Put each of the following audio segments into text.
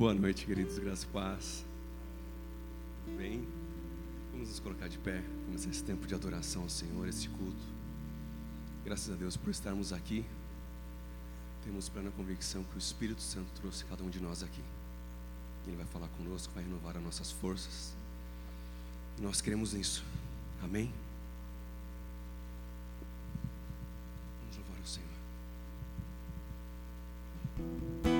Boa noite, queridos, graças e paz. Bem, vamos nos colocar de pé, começar esse tempo de adoração ao Senhor, esse culto. Graças a Deus por estarmos aqui. Temos plena convicção que o Espírito Santo trouxe cada um de nós aqui. Ele vai falar conosco, vai renovar as nossas forças. E nós queremos nisso. Amém? Vamos louvar o Senhor.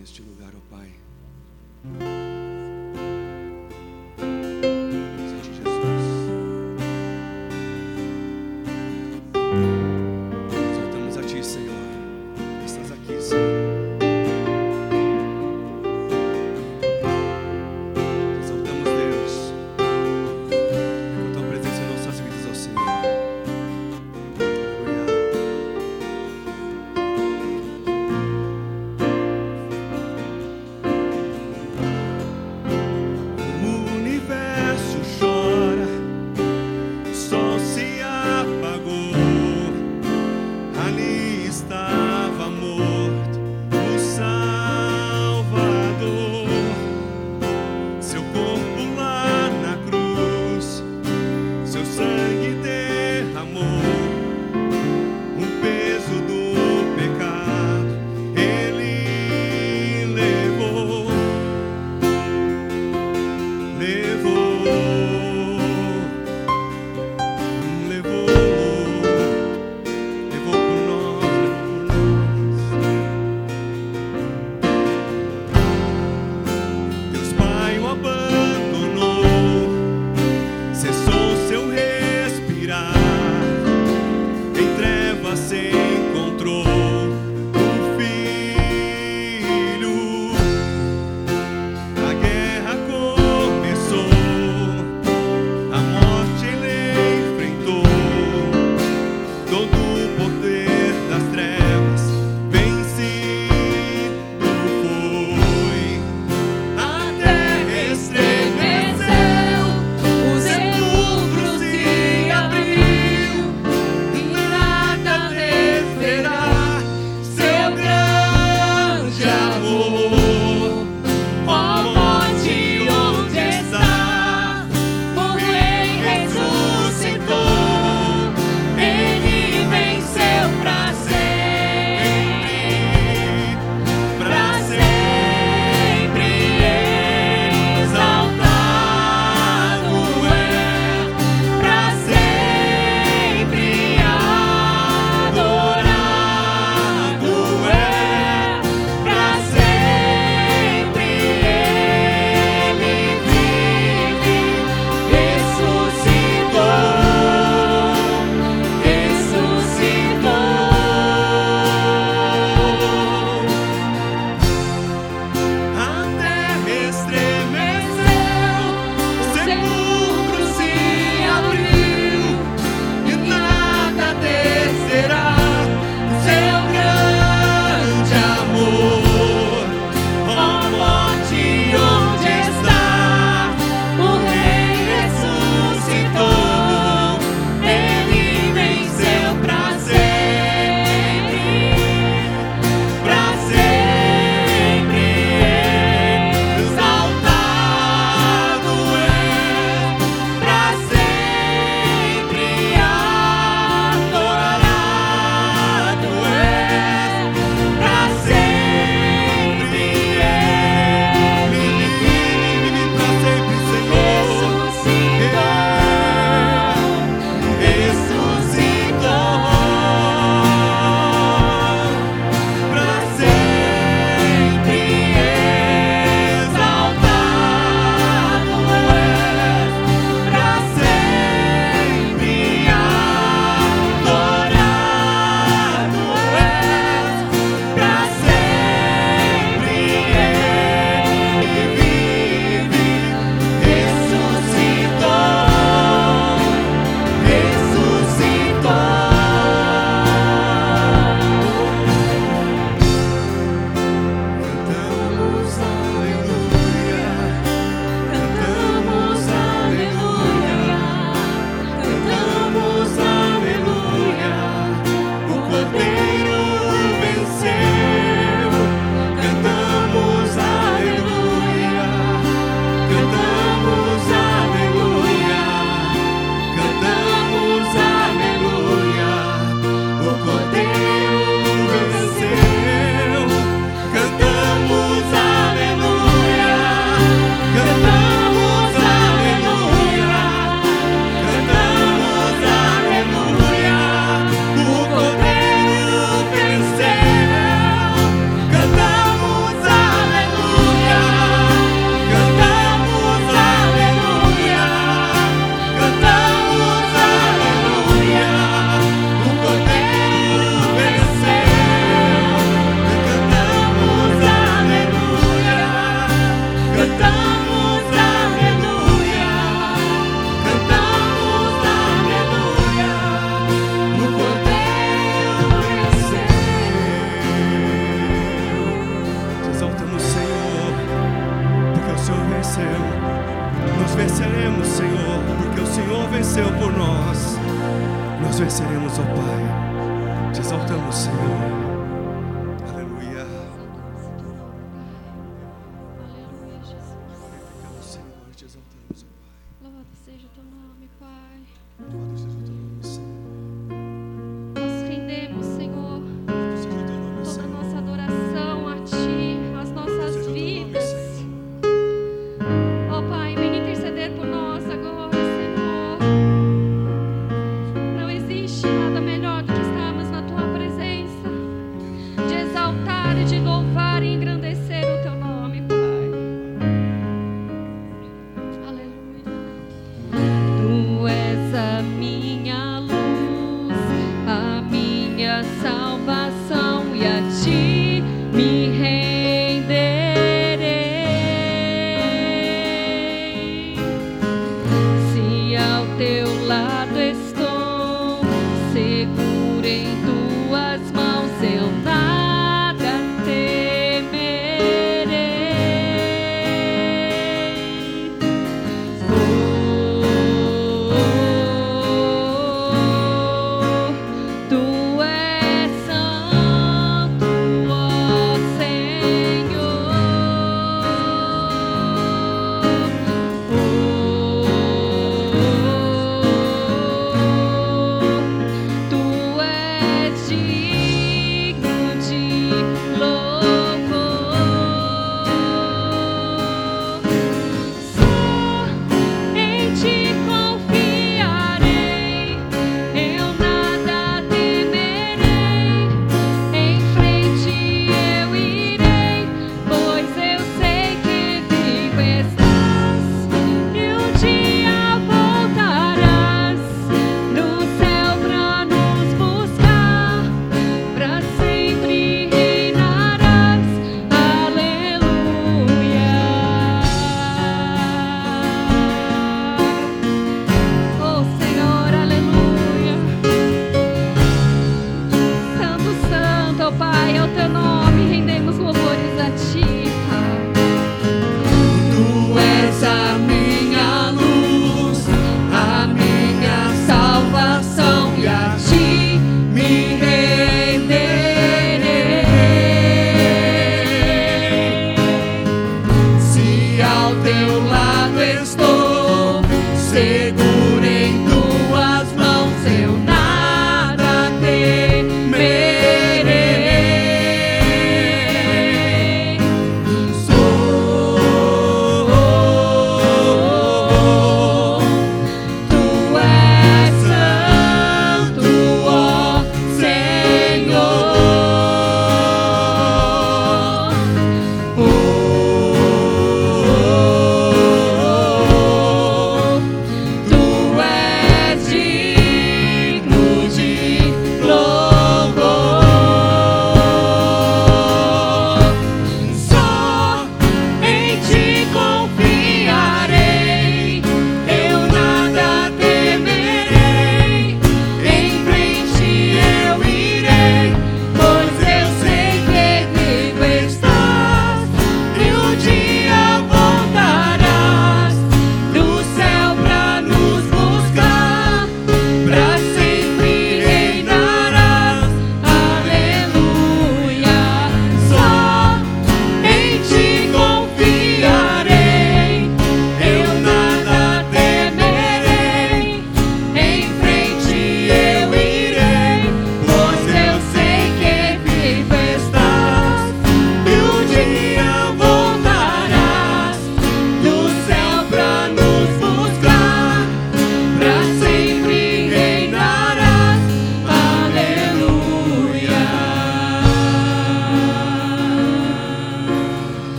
Neste lugar, ó Pai.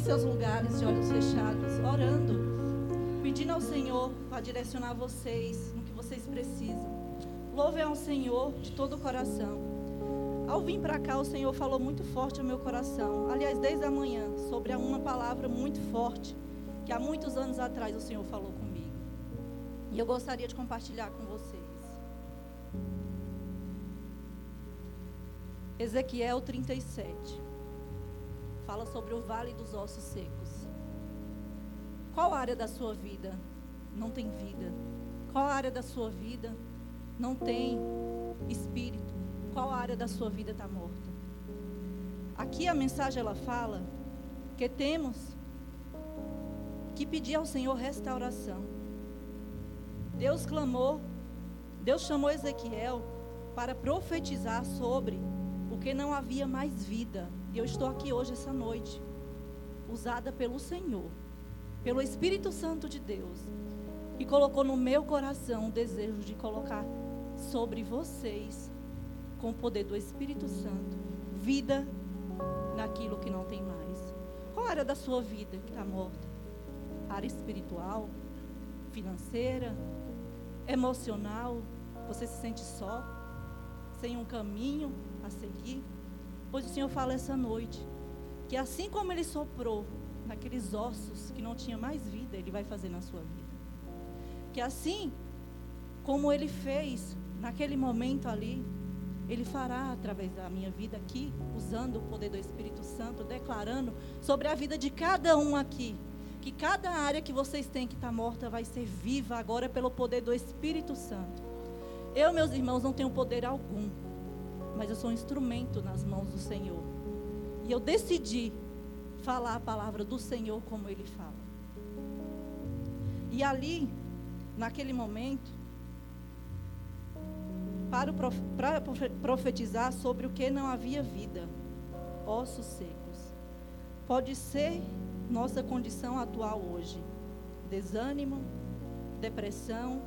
Em seus lugares de olhos fechados, orando, pedindo ao Senhor para direcionar vocês no que vocês precisam. Louve ao Senhor de todo o coração. Ao vir para cá, o Senhor falou muito forte ao meu coração. Aliás, desde a manhã, sobre uma palavra muito forte que há muitos anos atrás o Senhor falou comigo. E eu gostaria de compartilhar com vocês. Ezequiel 37 fala sobre o vale dos ossos secos. Qual área da sua vida não tem vida? Qual área da sua vida não tem espírito? Qual área da sua vida está morta? Aqui a mensagem ela fala que temos que pedir ao Senhor restauração. Deus clamou, Deus chamou Ezequiel para profetizar sobre o que não havia mais vida. E eu estou aqui hoje, essa noite, usada pelo Senhor, pelo Espírito Santo de Deus, e colocou no meu coração o desejo de colocar sobre vocês, com o poder do Espírito Santo, vida naquilo que não tem mais. Qual área da sua vida que está morta? área espiritual, financeira, emocional, você se sente só, sem um caminho a seguir. Pois o Senhor fala essa noite que assim como Ele soprou naqueles ossos que não tinha mais vida, Ele vai fazer na sua vida. Que assim como Ele fez naquele momento ali, Ele fará através da minha vida aqui, usando o poder do Espírito Santo, declarando sobre a vida de cada um aqui que cada área que vocês têm que está morta vai ser viva agora pelo poder do Espírito Santo. Eu, meus irmãos, não tenho poder algum, mas eu sou um instrumento nas mãos do Senhor. E eu decidi falar a palavra do Senhor como Ele fala. E ali, naquele momento, para, profetizar sobre o que não havia vida, ossos secos. Pode ser nossa condição atual hoje. Desânimo, depressão,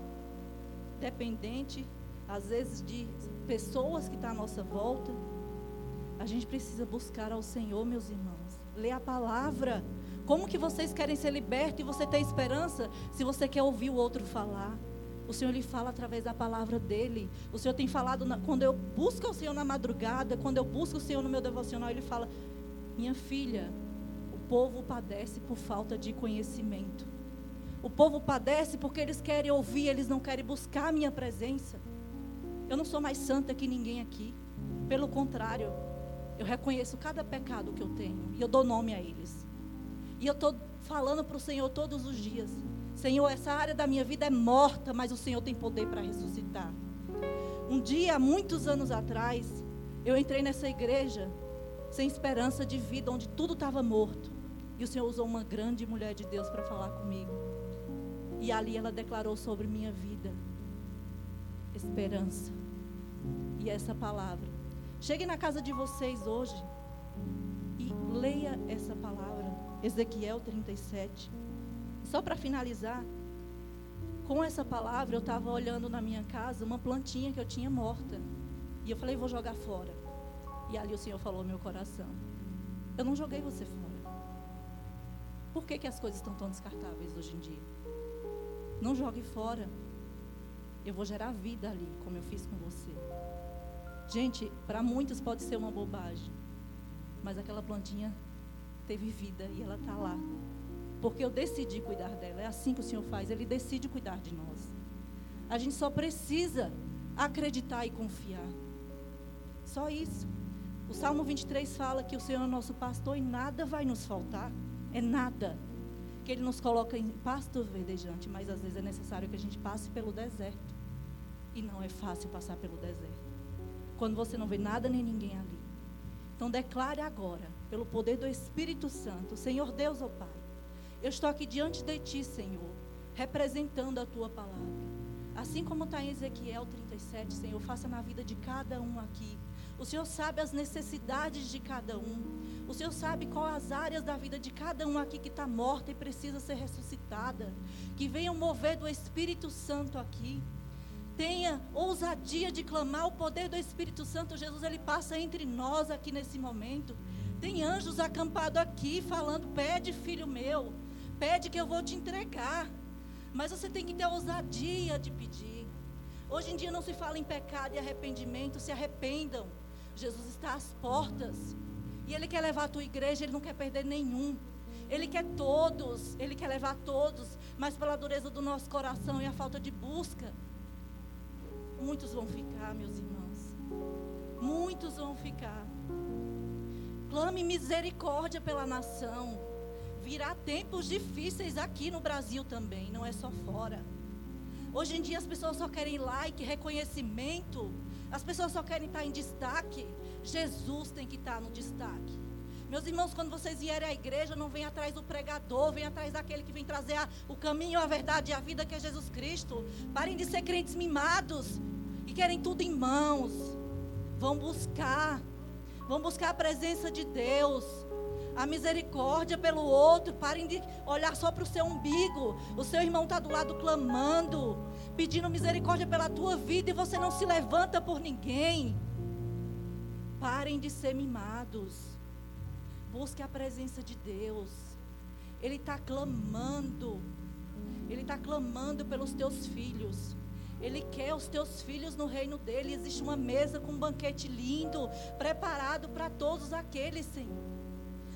dependente, às vezes, de pessoas que estão à nossa volta. A gente precisa buscar ao Senhor, meus irmãos. Ler a palavra. Como que vocês querem ser libertos e você ter esperança se você quer ouvir o outro falar? O Senhor lhe fala através da palavra dele. O Senhor tem falado, na, quando eu busco o Senhor na madrugada, quando eu busco o Senhor no meu devocional, ele fala: Minha filha, povo padece por falta de conhecimento. O povo padece porque eles querem ouvir, eles não querem buscar a minha presença. Eu não sou mais santa que ninguém aqui. Pelo contrário, eu reconheço cada pecado que eu tenho e eu dou nome a eles. E eu estou falando para o Senhor todos os dias: Senhor, essa área da minha vida é morta, mas o Senhor tem poder para ressuscitar. Um dia, muitos anos atrás, eu entrei nessa igreja sem esperança de vida, onde tudo estava morto. E o Senhor usou uma grande mulher de Deus para falar comigo. E ali ela declarou sobre minha vida esperança. E essa palavra. Chegue na casa de vocês hoje e leia essa palavra, Ezequiel 37. Só para finalizar, com essa palavra eu estava olhando na minha casa uma plantinha que eu tinha morta. E eu falei, vou jogar fora. E ali o Senhor falou meu coração: Eu não joguei você fora. Por que, que as coisas estão tão descartáveis hoje em dia? Não jogue fora. Eu vou gerar vida ali, como eu fiz com você. Gente, para muitos pode ser uma bobagem, mas aquela plantinha teve vida e ela está lá. Porque eu decidi cuidar dela. É assim que o Senhor faz, Ele decide cuidar de nós. A gente só precisa acreditar e confiar. Só isso. O Salmo 23 fala que o Senhor é nosso pastor e nada vai nos faltar. É nada. Que Ele nos coloca em pasto verdejante, mas às vezes é necessário que a gente passe pelo deserto. E não é fácil passar pelo deserto. Quando você não vê nada nem ninguém ali. Então declare agora, pelo poder do Espírito Santo, Senhor Deus, ó oh Pai, eu estou aqui diante de Ti, Senhor, representando a Tua palavra. Assim como está em Ezequiel 37, Senhor, faça na vida de cada um aqui o Senhor sabe as necessidades de cada um. O Senhor sabe quais as áreas da vida de cada um aqui que está morta e precisa ser ressuscitada. Que venha o mover do Espírito Santo aqui. Tenha ousadia de clamar o poder do Espírito Santo. Jesus, ele passa entre nós aqui nesse momento. Tem anjos acampados aqui falando: pede, filho meu, pede que eu vou te entregar. Mas você tem que ter ousadia de pedir. Hoje em dia não se fala em pecado e arrependimento, se arrependam. Jesus está às portas. E Ele quer levar a tua igreja, Ele não quer perder nenhum. Ele quer todos, Ele quer levar todos, mas pela dureza do nosso coração e a falta de busca, muitos vão ficar, meus irmãos. Muitos vão ficar. Clame misericórdia pela nação. Virá tempos difíceis aqui no Brasil também, não é só fora. Hoje em dia as pessoas só querem like, reconhecimento. As pessoas só querem estar em destaque. Jesus tem que estar no destaque. Meus irmãos, quando vocês vierem à igreja, não vem atrás do pregador, vem atrás daquele que vem trazer a, o caminho, a verdade e a vida que é Jesus Cristo. Parem de ser crentes mimados e querem tudo em mãos. Vão buscar, vão buscar a presença de Deus a misericórdia pelo outro. Parem de olhar só para o seu umbigo. O seu irmão está do lado clamando, pedindo misericórdia pela tua vida e você não se levanta por ninguém. Parem de ser mimados. Busque a presença de Deus. Ele está clamando. Ele está clamando pelos teus filhos. Ele quer os teus filhos no reino dele. Existe uma mesa com um banquete lindo, preparado para todos aqueles, Senhor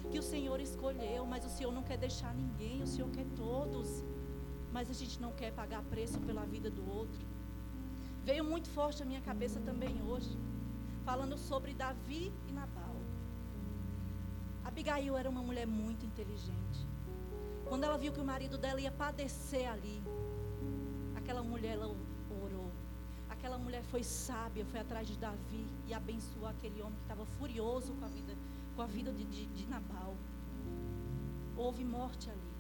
que o Senhor escolheu, mas o Senhor não quer deixar ninguém, o Senhor quer todos. Mas a gente não quer pagar preço pela vida do outro. Veio muito forte a minha cabeça também hoje, falando sobre Davi e Nabal. Abigail era uma mulher muito inteligente. Quando ela viu que o marido dela ia padecer ali, aquela mulher ela. Aquela mulher foi sábia, foi atrás de Davi e abençoou aquele homem que estava furioso com a vida com a vida de, de, de Nabal. Houve morte ali.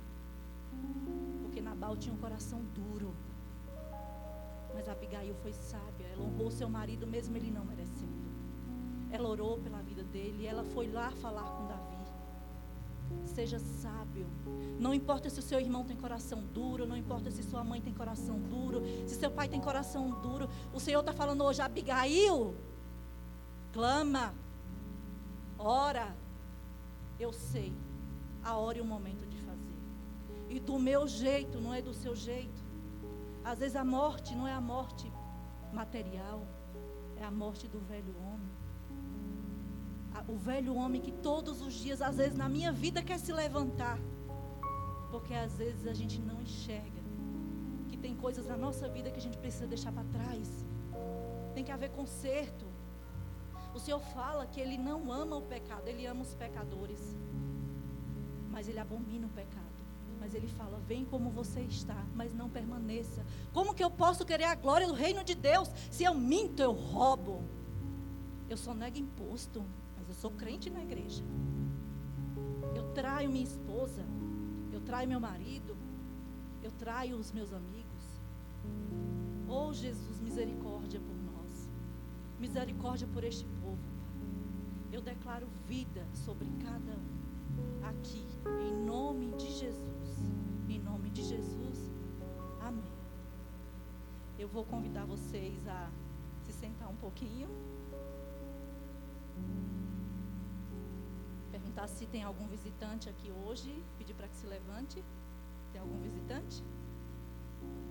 Porque Nabal tinha um coração duro. Mas Abigail foi sábia. Ela honrou seu marido, mesmo ele não merecendo. Ela orou pela vida dele. Ela foi lá falar com Davi. Seja sábio. Não importa se o seu irmão tem coração duro, não importa se sua mãe tem coração duro, se seu pai tem coração duro. O Senhor está falando hoje, Abigail, clama, Ora, eu sei a hora e o momento de fazer. E do meu jeito, não é do seu jeito. Às vezes a morte não é a morte material, é a morte do velho homem. O velho homem que todos os dias, às vezes na minha vida, quer se levantar. Porque às vezes a gente não enxerga que tem coisas na nossa vida que a gente precisa deixar para trás. Tem que haver conserto. O Senhor fala que Ele não ama o pecado, Ele ama os pecadores. Mas Ele abomina o pecado. Mas Ele fala: vem como você está, mas não permaneça. Como que eu posso querer a glória do reino de Deus se eu minto, eu roubo? Eu só nego imposto, sou crente na igreja. Eu traio minha esposa, eu traio meu marido, eu traio os meus amigos. Oh Jesus, misericórdia por nós. Misericórdia por este eu declaro vida sobre cada um aqui, em nome de Jesus. Em nome de Jesus. Amém. Eu vou convidar vocês a se sentar um pouquinho. Perguntar se tem algum visitante aqui hoje. Pedir para que se levante. Tem algum visitante?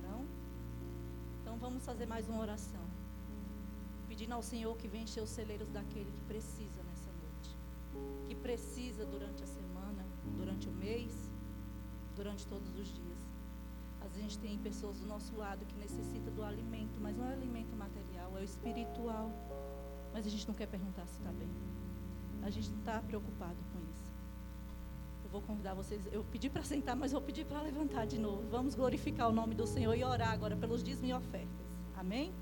Não? Então vamos fazer mais uma oração. Pedindo ao Senhor que venha encher os celeiros daquele que precisa que precisa durante a semana, durante o mês, durante todos os dias. Às vezes a gente tem pessoas do nosso lado que necessitam do alimento, mas não é o alimento material, é o espiritual. Mas a gente não quer perguntar se está bem. A gente não está preocupado. Eu vou convidar vocês, eu pedi para sentar, mas vou pedir para levantar de novo. Vamos glorificar o nome do Senhor e orar agora pelos dízimos e ofertas. Amém?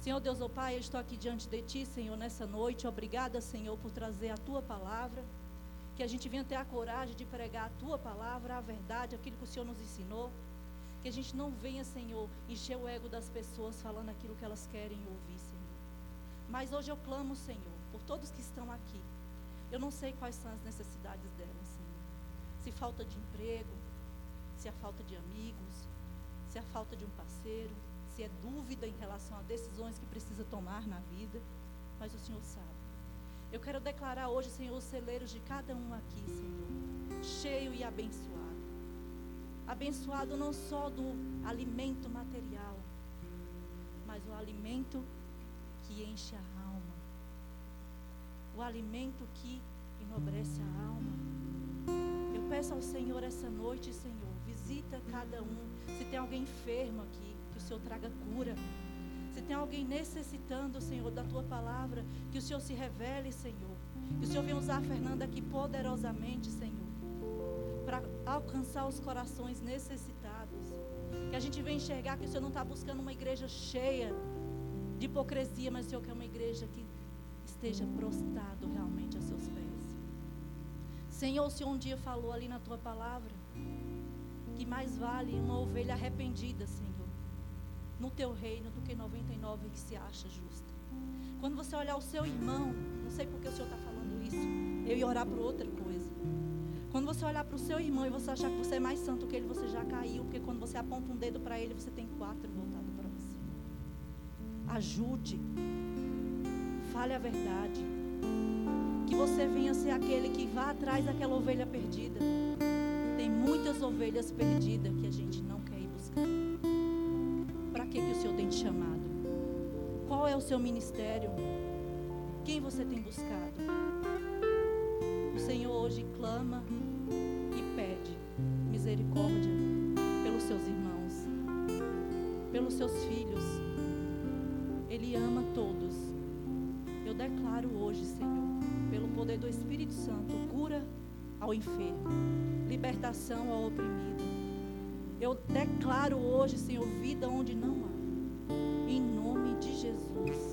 Senhor Deus, oh Pai, eu estou aqui diante de Ti, Senhor, nessa noite. Obrigada, Senhor, por trazer a Tua palavra. Que a gente venha ter a coragem de pregar a Tua palavra, a verdade, aquilo que o Senhor nos ensinou. Que a gente não venha, Senhor, encher o ego das pessoas falando aquilo que elas querem ouvir, Senhor. Mas hoje eu clamo, Senhor, por todos que estão aqui. Eu não sei quais são as necessidades delas, Senhor. Se falta de emprego, se a falta de amigos, se a falta de um parceiro, se é dúvida em relação a decisões que precisa tomar na vida, mas o Senhor sabe. Eu quero declarar hoje, Senhor, os celeiros de cada um aqui, Senhor, cheio e abençoado. Abençoado não só do alimento material, mas o alimento que enche a alma. O alimento que enobrece a alma. Eu peço ao Senhor essa noite, Senhor, visita cada um. Se tem alguém enfermo aqui, que o Senhor traga cura. Se tem alguém necessitando, Senhor, da tua palavra, que o Senhor se revele, Senhor. Que o Senhor venha usar a Fernanda aqui poderosamente, Senhor, para alcançar os corações necessitados. Que a gente venha enxergar que o Senhor não está buscando uma igreja cheia de hipocrisia, mas o Senhor quer uma igreja que esteja prostrado realmente a seus pés. Senhor, o Senhor um dia falou ali na tua palavra que mais vale uma ovelha arrependida, Senhor no teu reino do que 99 que se acha justa. Quando você olhar o seu irmão, não sei porque o Senhor está falando isso, eu ia orar para outra coisa. Quando você olhar para o seu irmão e você achar que você é mais santo que ele, você já caiu, porque quando você aponta um dedo para ele, você tem quatro voltados para você. Ajude, fale a verdade. Que você venha ser aquele que vá atrás daquela ovelha perdida. Tem muitas ovelhas perdidas que a gente não quer ir buscar que, que o Senhor tem te chamado? Qual é o seu ministério? Quem você tem buscado? O Senhor hoje clama e pede misericórdia pelos seus irmãos, pelos seus filhos. Ele ama todos. Eu declaro hoje, Senhor, pelo poder do Espírito Santo, cura ao enfermo, libertação ao oprimido eu declaro hoje, Senhor, vida onde não há. Em nome de Jesus.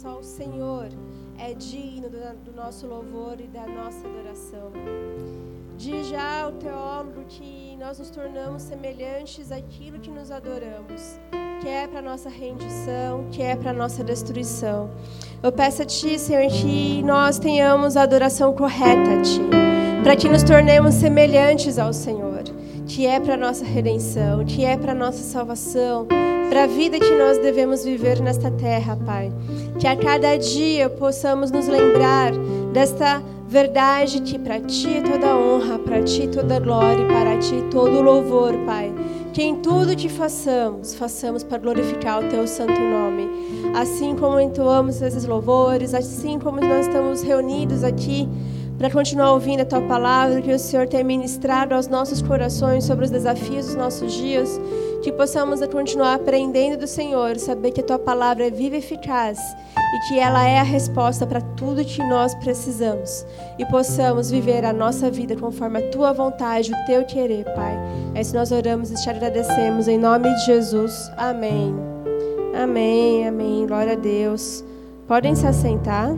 Só o Senhor é digno do, do nosso louvor e da nossa adoração. Diz já o teólogo que nós nos tornamos semelhantes àquilo que nos adoramos, que é para nossa rendição, que é para nossa destruição. Eu peço a Ti, Senhor, que nós tenhamos a adoração correta a Ti, para que nos tornemos semelhantes ao Senhor, que é para nossa redenção, que é para nossa salvação, para a vida que nós devemos viver nesta terra, Pai. Que a cada dia possamos nos lembrar desta verdade que para Ti é toda honra, para Ti toda glória e para Ti todo louvor, Pai. Que em tudo que façamos, façamos para glorificar o Teu santo nome. Assim como entoamos esses louvores, assim como nós estamos reunidos aqui para continuar ouvindo a tua palavra, que o Senhor tem ministrado aos nossos corações sobre os desafios dos nossos dias, que possamos continuar aprendendo do Senhor, saber que a tua palavra é viva e eficaz e que ela é a resposta para tudo que nós precisamos e possamos viver a nossa vida conforme a tua vontade, o teu querer, Pai. É isso nós oramos e te agradecemos em nome de Jesus. Amém. Amém, amém. Glória a Deus. Podem se assentar.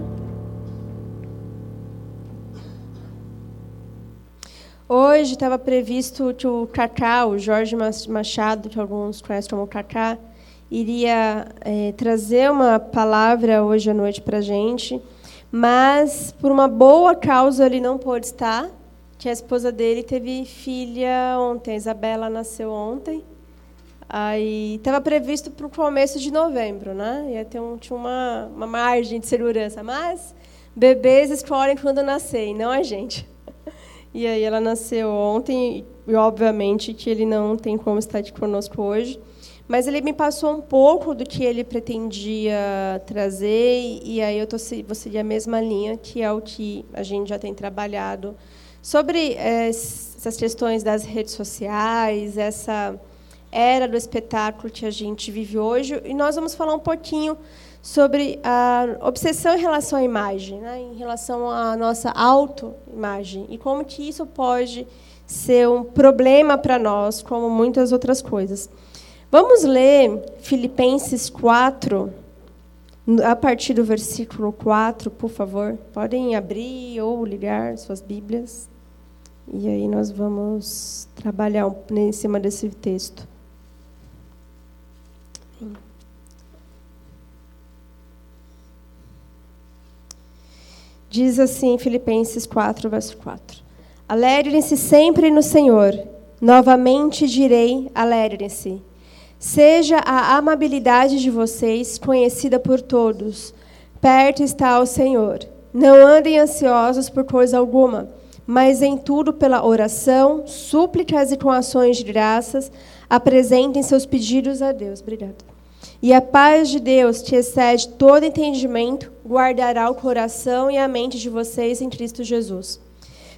Hoje estava previsto que o Cacá, o Jorge Machado, que alguns conhecem como Cacá, iria é, trazer uma palavra hoje à noite para a gente, mas por uma boa causa ele não pôde estar, que a esposa dele teve filha ontem, a Isabela nasceu ontem, aí estava previsto para o começo de novembro, né? Ia ter um, tinha uma, uma margem de segurança, mas bebês escolhem quando nascer, não a gente. E aí ela nasceu ontem e obviamente que ele não tem como estar aqui conosco hoje, mas ele me passou um pouco do que ele pretendia trazer e aí eu tô vou seguir a mesma linha que é o que a gente já tem trabalhado sobre é, essas questões das redes sociais, essa era do espetáculo que a gente vive hoje. E nós vamos falar um pouquinho sobre a obsessão em relação à imagem, né? em relação à nossa autoimagem, e como que isso pode ser um problema para nós, como muitas outras coisas. Vamos ler Filipenses 4, a partir do versículo 4, por favor. Podem abrir ou ligar suas Bíblias. E aí nós vamos trabalhar em cima desse texto. Diz assim Filipenses 4, verso 4. Alegrem-se sempre no Senhor. Novamente direi, alegrem-se. Seja a amabilidade de vocês conhecida por todos. Perto está o Senhor. Não andem ansiosos por coisa alguma, mas em tudo pela oração, súplicas e com ações de graças, apresentem seus pedidos a Deus. Obrigada. E a paz de Deus, que excede todo entendimento, guardará o coração e a mente de vocês em Cristo Jesus.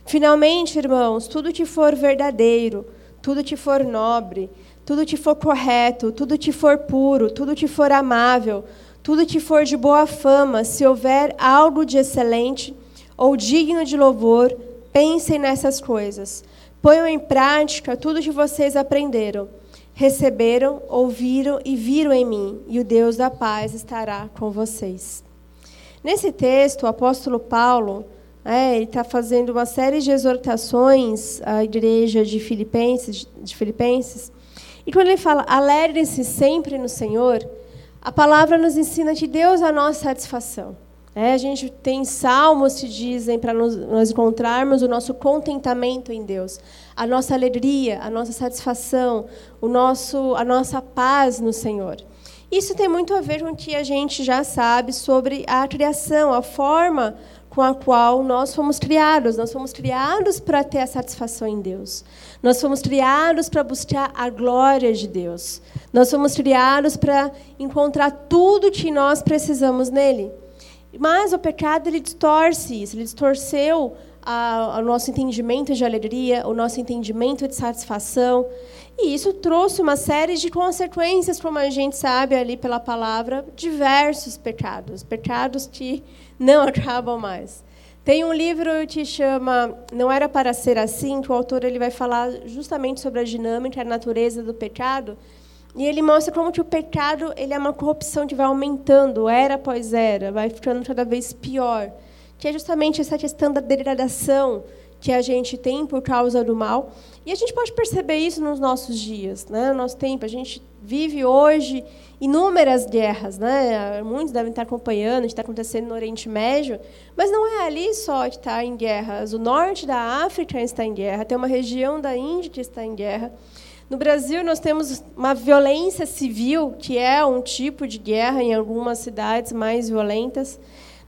Finalmente, irmãos, tudo que for verdadeiro, tudo que for nobre, tudo que for correto, tudo que for puro, tudo que for amável, tudo que for de boa fama, se houver algo de excelente ou digno de louvor, pensem nessas coisas. Ponham em prática tudo que vocês aprenderam receberam, ouviram e viram em mim, e o Deus da paz estará com vocês. Nesse texto, o apóstolo Paulo é, ele está fazendo uma série de exortações à igreja de Filipenses, de Filipenses, e quando ele fala alegrem-se sempre no Senhor, a palavra nos ensina que Deus é a nossa satisfação. É, a gente tem salmos que dizem para nós encontrarmos o nosso contentamento em Deus, a nossa alegria, a nossa satisfação, o nosso, a nossa paz no Senhor. Isso tem muito a ver com o que a gente já sabe sobre a criação, a forma com a qual nós fomos criados. Nós fomos criados para ter a satisfação em Deus. Nós fomos criados para buscar a glória de Deus. Nós fomos criados para encontrar tudo que nós precisamos nele. Mas o pecado ele distorce isso, ele distorceu o nosso entendimento de alegria, o nosso entendimento de satisfação. E isso trouxe uma série de consequências, como a gente sabe ali pela palavra, diversos pecados, pecados que não acabam mais. Tem um livro que chama Não Era Para Ser Assim, que o autor ele vai falar justamente sobre a dinâmica, a natureza do pecado. E ele mostra como que o pecado ele é uma corrupção que vai aumentando, era após era, vai ficando cada vez pior. Que é justamente essa questão da degradação que a gente tem por causa do mal. E a gente pode perceber isso nos nossos dias, né? no nosso tempo. A gente vive hoje inúmeras guerras, né? Muitos devem estar acompanhando, está acontecendo no Oriente Médio, mas não é ali só que está em guerras. O norte da África está em guerra, tem uma região da Índia que está em guerra. No Brasil, nós temos uma violência civil, que é um tipo de guerra em algumas cidades mais violentas.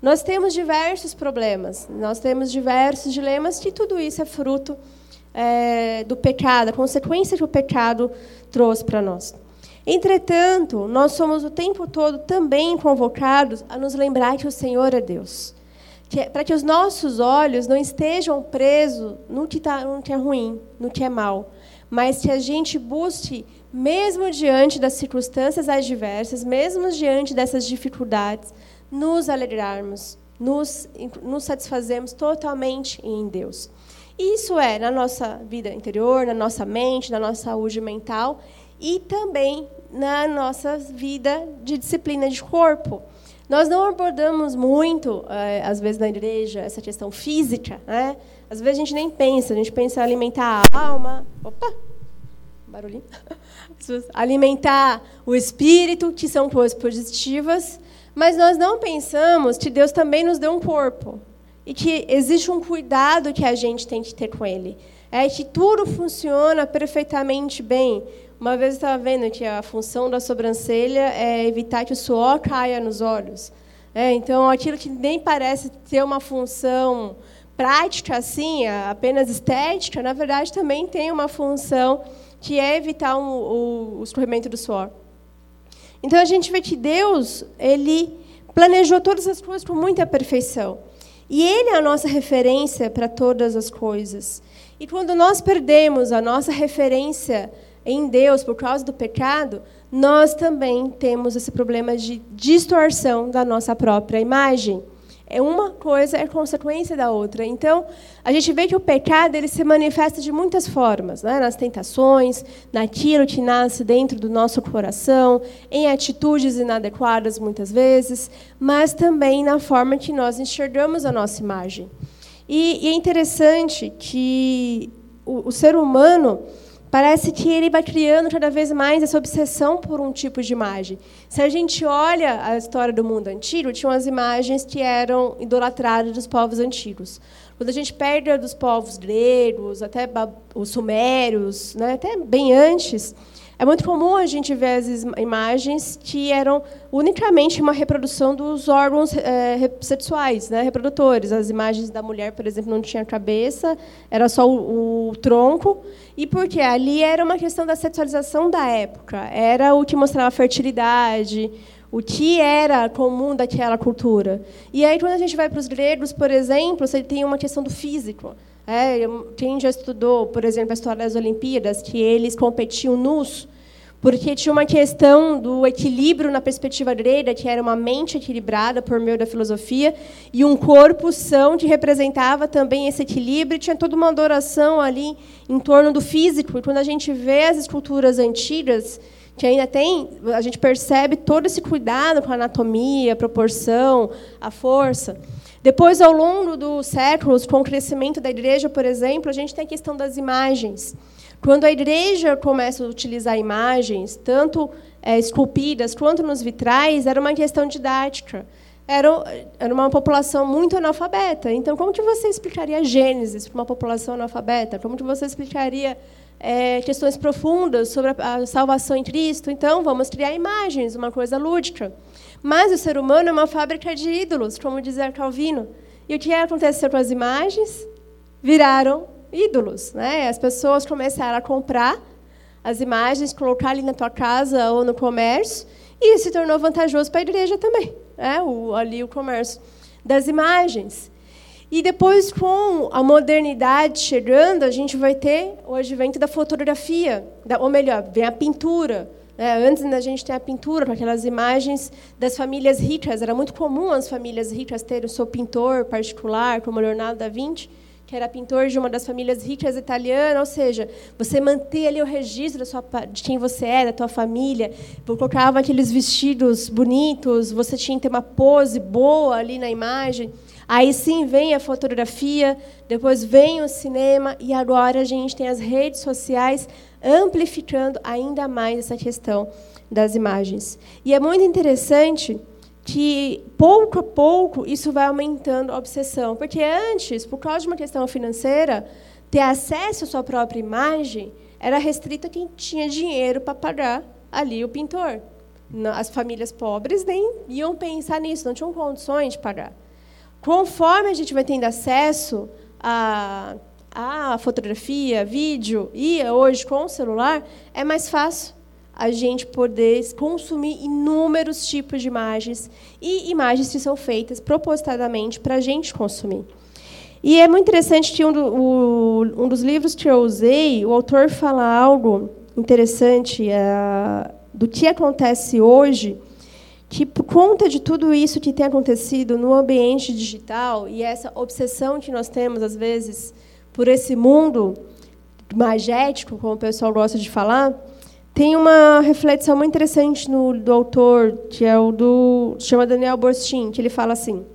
Nós temos diversos problemas, nós temos diversos dilemas, e tudo isso é fruto é, do pecado, a consequência que o pecado trouxe para nós. Entretanto, nós somos o tempo todo também convocados a nos lembrar que o Senhor é Deus. Que, para que os nossos olhos não estejam presos no que, tá, no que é ruim, no que é mal, mas que a gente busque, mesmo diante das circunstâncias adversas, mesmo diante dessas dificuldades, nos alegrarmos, nos, nos satisfazermos totalmente em Deus. Isso é na nossa vida interior, na nossa mente, na nossa saúde mental e também na nossa vida de disciplina de corpo. Nós não abordamos muito, eh, às vezes, na igreja, essa questão física. Né? Às vezes a gente nem pensa, a gente pensa em alimentar a alma. Opa! Barulhinho. Alimentar o espírito, que são coisas positivas. Mas nós não pensamos que Deus também nos deu um corpo. E que existe um cuidado que a gente tem que ter com ele. É que tudo funciona perfeitamente bem. Uma vez eu estava vendo que a função da sobrancelha é evitar que o suor caia nos olhos. É, então, aquilo que nem parece ter uma função prática, assim, apenas estética, na verdade também tem uma função que é evitar o, o escorrimento do suor. Então a gente vê que Deus ele planejou todas as coisas com muita perfeição. E Ele é a nossa referência para todas as coisas. E quando nós perdemos a nossa referência em Deus por causa do pecado, nós também temos esse problema de distorção da nossa própria imagem. É uma coisa é consequência da outra. Então, a gente vê que o pecado ele se manifesta de muitas formas, né? nas tentações, naquilo que nasce dentro do nosso coração, em atitudes inadequadas muitas vezes, mas também na forma que nós enxergamos a nossa imagem. E, e é interessante que o, o ser humano Parece que ele vai criando cada vez mais essa obsessão por um tipo de imagem. Se a gente olha a história do mundo antigo, tinham as imagens que eram idolatradas dos povos antigos. Quando a gente pega dos povos gregos, até os sumérios, né, até bem antes, é muito comum a gente ver as imagens que eram unicamente uma reprodução dos órgãos é, sexuais, né, reprodutores. As imagens da mulher, por exemplo, não tinha cabeça, era só o, o tronco. E por quê? Ali era uma questão da sexualização da época. Era o que mostrava fertilidade, o que era comum daquela cultura. E aí, quando a gente vai para os gregos, por exemplo, você tem uma questão do físico. É, quem já estudou, por exemplo, a história das Olimpíadas, que eles competiam nus, porque tinha uma questão do equilíbrio na perspectiva grega, que era uma mente equilibrada por meio da filosofia, e um corpo são que representava também esse equilíbrio, e tinha toda uma adoração ali em torno do físico. E quando a gente vê as esculturas antigas, que ainda tem, a gente percebe todo esse cuidado com a anatomia, a proporção, a força. Depois, ao longo dos séculos, com o crescimento da igreja, por exemplo, a gente tem a questão das imagens. Quando a igreja começa a utilizar imagens, tanto é, esculpidas quanto nos vitrais, era uma questão didática. Era, era uma população muito analfabeta. Então, como que você explicaria Gênesis para uma população analfabeta? Como que você explicaria é, questões profundas sobre a, salvação em Cristo? Então, vamos criar imagens, uma coisa lúdica. Mas o ser humano é uma fábrica de ídolos, como dizia Calvino. E o que aconteceu com as imagens? Viraram ídolos. Né? As pessoas começaram a comprar as imagens, colocar ali na tua casa ou no comércio, e se tornou vantajoso para a igreja também. Né? O, ali o comércio das imagens. E depois, com a modernidade chegando, a gente vai ter o advento da fotografia, ou melhor, vem a pintura, É, antes a gente tem a pintura, para aquelas imagens das famílias ricas. Era muito comum as famílias ricas terem o seu pintor particular, como Leonardo da Vinci, que era pintor de uma das famílias ricas italianas. Ou seja, você manter ali o registro da sua, de quem você é, da tua família. Colocava aqueles vestidos bonitos, você tinha que ter uma pose boa ali na imagem. Aí sim vem a fotografia, depois vem o cinema e agora a gente tem as redes sociais amplificando ainda mais essa questão das imagens. E é muito interessante que pouco a pouco isso vai aumentando a obsessão, porque antes, por causa de uma questão financeira, ter acesso à sua própria imagem era restrito a quem tinha dinheiro para pagar ali o pintor. As famílias pobres nem iam pensar nisso, não tinham condições de pagar. Conforme a gente vai tendo acesso a, a fotografia, vídeo e hoje com o celular, é mais fácil a gente poder consumir inúmeros tipos de imagens e imagens que são feitas propositadamente para a gente consumir. E é muito interessante que um, do, o, um, dos livros que eu usei, o autor fala algo interessante é, do que acontece hoje que por conta de tudo isso que tem acontecido no ambiente digital e essa obsessão que nós temos às vezes por esse mundo magético, como o pessoal gosta de falar, tem uma reflexão muito interessante no, do autor, que é o do chama Daniel Borstin, que ele fala assim: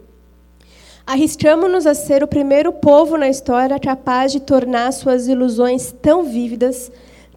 Arriscamos-nos a ser o primeiro povo na história capaz de tornar suas ilusões tão vívidas,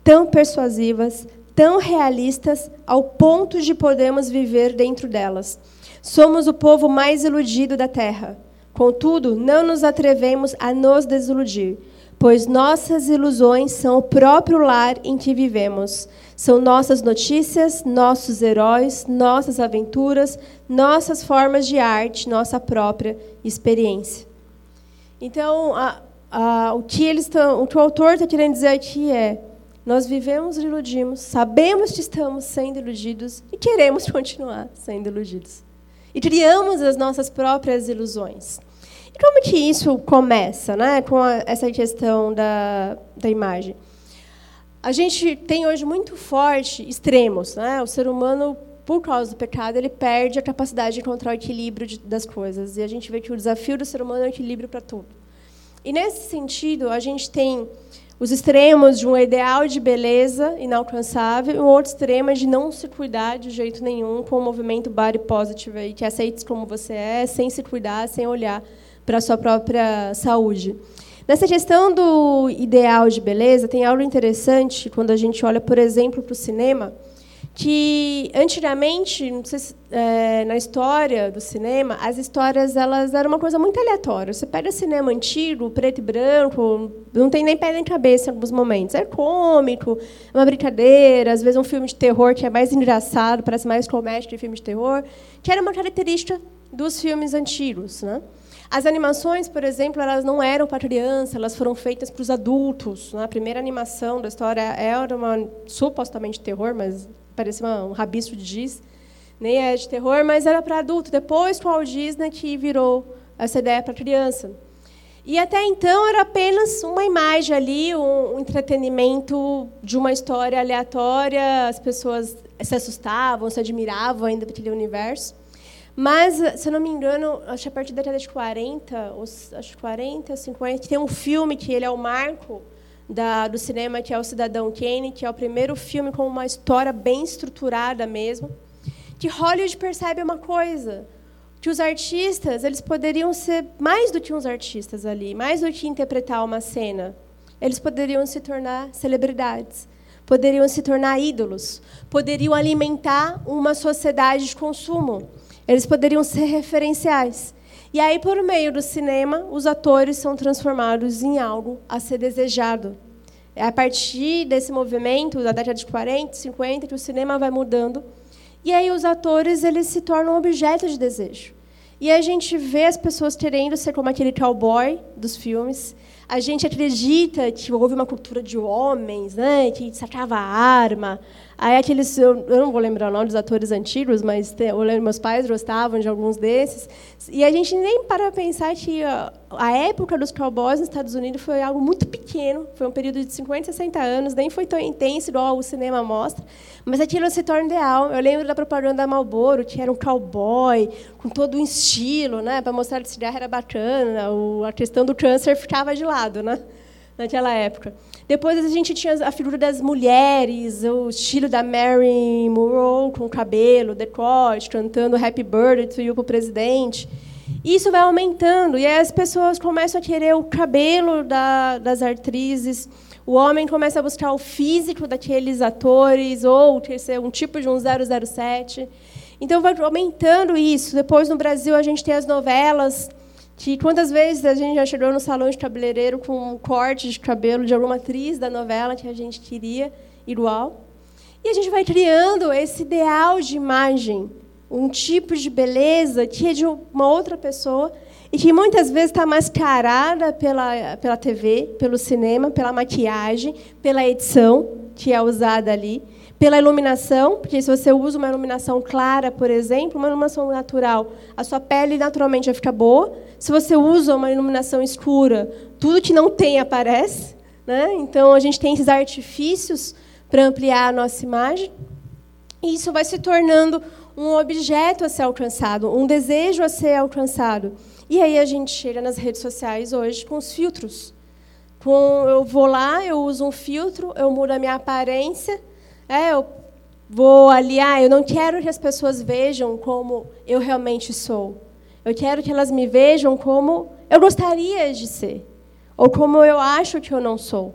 tão persuasivas, tão realistas ao ponto de podermos viver dentro delas. Somos o povo mais iludido da terra. Contudo, não nos atrevemos a nos desiludir, pois nossas ilusões são o próprio lar em que vivemos. São nossas notícias, nossos heróis, nossas aventuras, nossas formas de arte, nossa própria experiência. Então, a, a, o, que eles tão, o que o autor está querendo dizer aqui é nós vivemos e iludimos, sabemos que estamos sendo iludidos e queremos continuar sendo iludidos. E criamos as nossas próprias ilusões. E como que isso começa, né, com a, essa questão da, da imagem? A gente tem hoje muito forte extremos, né? O ser humano, por causa do pecado, ele perde a capacidade de encontrar o equilíbrio de, das coisas. E a gente vê que o desafio do ser humano é o equilíbrio para tudo. E nesse sentido, a gente tem os extremos de um ideal de beleza inalcançável e o outro extremo é de não se cuidar de jeito nenhum com o movimento body positive, aí, que aceite como você é, sem se cuidar, sem olhar para a sua própria saúde. Nessa questão do ideal de beleza, tem algo interessante quando a gente olha, por exemplo, para o cinema que antigamente, se, é, na história do cinema, as histórias elas eram uma coisa muito aleatória. Você pega cinema antigo, preto e branco, não tem nem pé nem cabeça em alguns momentos. É cômico, é uma brincadeira, às vezes um filme de terror que é mais engraçado, parece mais comédia que filme de terror, que era uma característica dos filmes antigos, né? As animações, por exemplo, elas não eram para criança, elas foram feitas para os adultos. Né? A primeira animação da história era uma supostamente terror, mas parecia um rabiço de giz, nem é de terror, mas era para adulto. Depois, com o Walt Disney, que virou essa ideia para criança. E até então era apenas uma imagem ali, um, um entretenimento de uma história aleatória. As pessoas se assustavam, se admiravam ainda daquele universo. Mas, se eu não me engano, acho que a partir da década de 40, acho 40, 50, tem um filme que ele é o marco da, do cinema, que é o Cidadão Kane, que é o primeiro filme com uma história bem estruturada mesmo, que Hollywood percebe uma coisa, que os artistas eles poderiam ser mais do que uns artistas ali, mais do que interpretar uma cena. Eles poderiam se tornar celebridades, poderiam se tornar ídolos, poderiam alimentar uma sociedade de consumo. Eles poderiam ser referenciais. E aí, por meio do cinema, os atores são transformados em algo a ser desejado. É a partir desse movimento, da década de 40, 50, que o cinema vai mudando. E aí os atores eles se tornam objeto de desejo. E a gente vê as pessoas querendo ser como aquele cowboy dos filmes. A gente acredita que houve uma cultura de homens, né, que sacava arma. Aí aqueles, eu, eu, não vou lembrar o nome dos atores antigos, mas tem, eu lembro meus pais gostavam de alguns desses. E a gente nem para pensar que a, a, época dos cowboys nos Estados Unidos foi algo muito pequeno, foi um período de 50, 60 anos, nem foi tão intenso igual o cinema mostra, mas aquilo se torna ideal. Eu lembro da propaganda da Marlboro, que era um cowboy com todo um estilo, né, para mostrar que o cigarro era bacana, o, a questão do câncer ficava de lado, né, naquela época. Depois a gente tinha a figura das mulheres, o estilo da Mary Monroe com cabelo, decote, cantando Happy Birthday to You para o presidente. Isso vai aumentando e aí as pessoas começam a querer o cabelo da, das atrizes, o homem começa a buscar o físico daqueles atores ou ter ser um tipo de um 007. Então vai aumentando isso. Depois no Brasil a gente tem as novelas que quantas vezes a gente já chegou no salão de cabeleireiro com um corte de cabelo de alguma atriz da novela que a gente queria igual. E a gente vai criando esse ideal de imagem, um tipo de beleza que é de uma outra pessoa e que muitas vezes está mascarada pela, pela TV, pelo cinema, pela maquiagem, pela edição que é usada ali pela iluminação, porque se você usa uma iluminação clara, por exemplo, uma iluminação natural, a sua pele naturalmente vai ficar boa. Se você usa uma iluminação escura, tudo que não tem aparece. Né? Então, a gente tem esses artifícios para ampliar a nossa imagem. E isso vai se tornando um objeto a ser alcançado, um desejo a ser alcançado. E aí a gente chega nas redes sociais hoje com os filtros. Com, eu vou lá, eu uso um filtro, eu mudo a minha aparência é, eu vou ali, ah, eu não quero que as pessoas vejam como eu realmente sou. Eu quero que elas me vejam como eu gostaria de ser, ou como eu acho que eu não sou.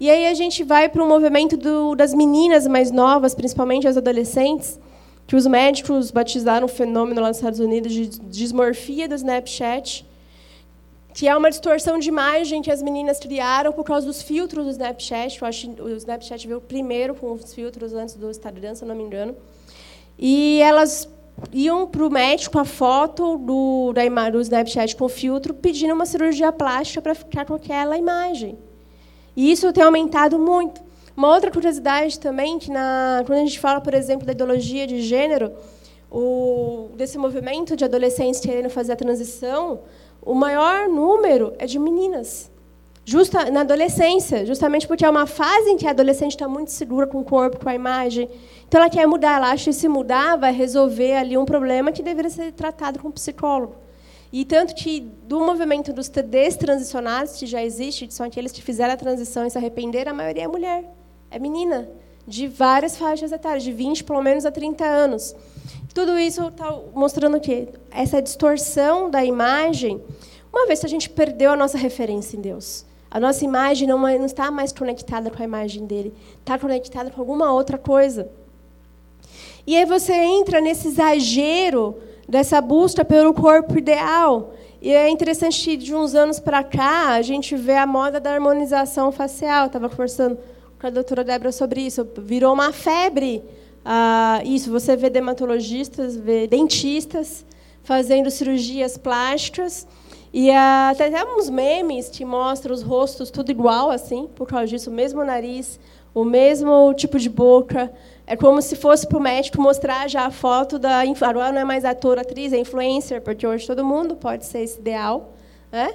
E aí a gente vai para o movimento do, das meninas mais novas, principalmente as adolescentes, que os médicos batizaram um fenômeno lá nos Estados Unidos de dismorfia do Snapchat, que é uma distorção de imagem que as meninas criaram por causa dos filtros do Snapchat. Eu acho que o Snapchat veio primeiro com os filtros antes do Instagram, se não me engano. E elas iam para o médico a foto do, da do Snapchat com filtro, pedindo uma cirurgia plástica para ficar com aquela imagem. E isso tem aumentado muito. Uma outra curiosidade também, que na, quando a gente fala, por exemplo, da ideologia de gênero, o, desse movimento de adolescentes querendo fazer a transição, o maior número é de meninas. Justa, na adolescência, justamente porque é uma fase em que a adolescente está muito segura com o corpo, com a imagem. Então ela quer mudar, ela acha que se mudar vai resolver ali um problema que deveria ser tratado com um psicólogo. E tanto que do movimento dos destransicionados, que já existe, que são aqueles que fizeram a transição e se arrependeram, a maioria é mulher, é menina, de várias faixas etárias, de 20 pelo menos a 30 anos. Tudo isso está mostrando o quê? Essa distorção da imagem, uma vez que a gente perdeu a nossa referência em Deus. A nossa imagem não, não está mais conectada com a imagem dele, está conectada com alguma outra coisa. E aí você entra nesse exagero dessa busca pelo corpo ideal. E é interessante que de uns anos para cá a gente vê a moda da harmonização facial. Estava conversando com a doutora Débora sobre isso. Virou uma febre ah, isso, você vê dermatologistas, vê dentistas fazendo cirurgias plásticas. E tem até uns memes que mostram os rostos tudo igual, assim, por causa disso, o mesmo nariz, o mesmo tipo de boca. É como se fosse para o médico mostrar já a foto da. Agora não é mais ator, atriz, é influencer, porque hoje todo mundo pode ser esse ideal. Né?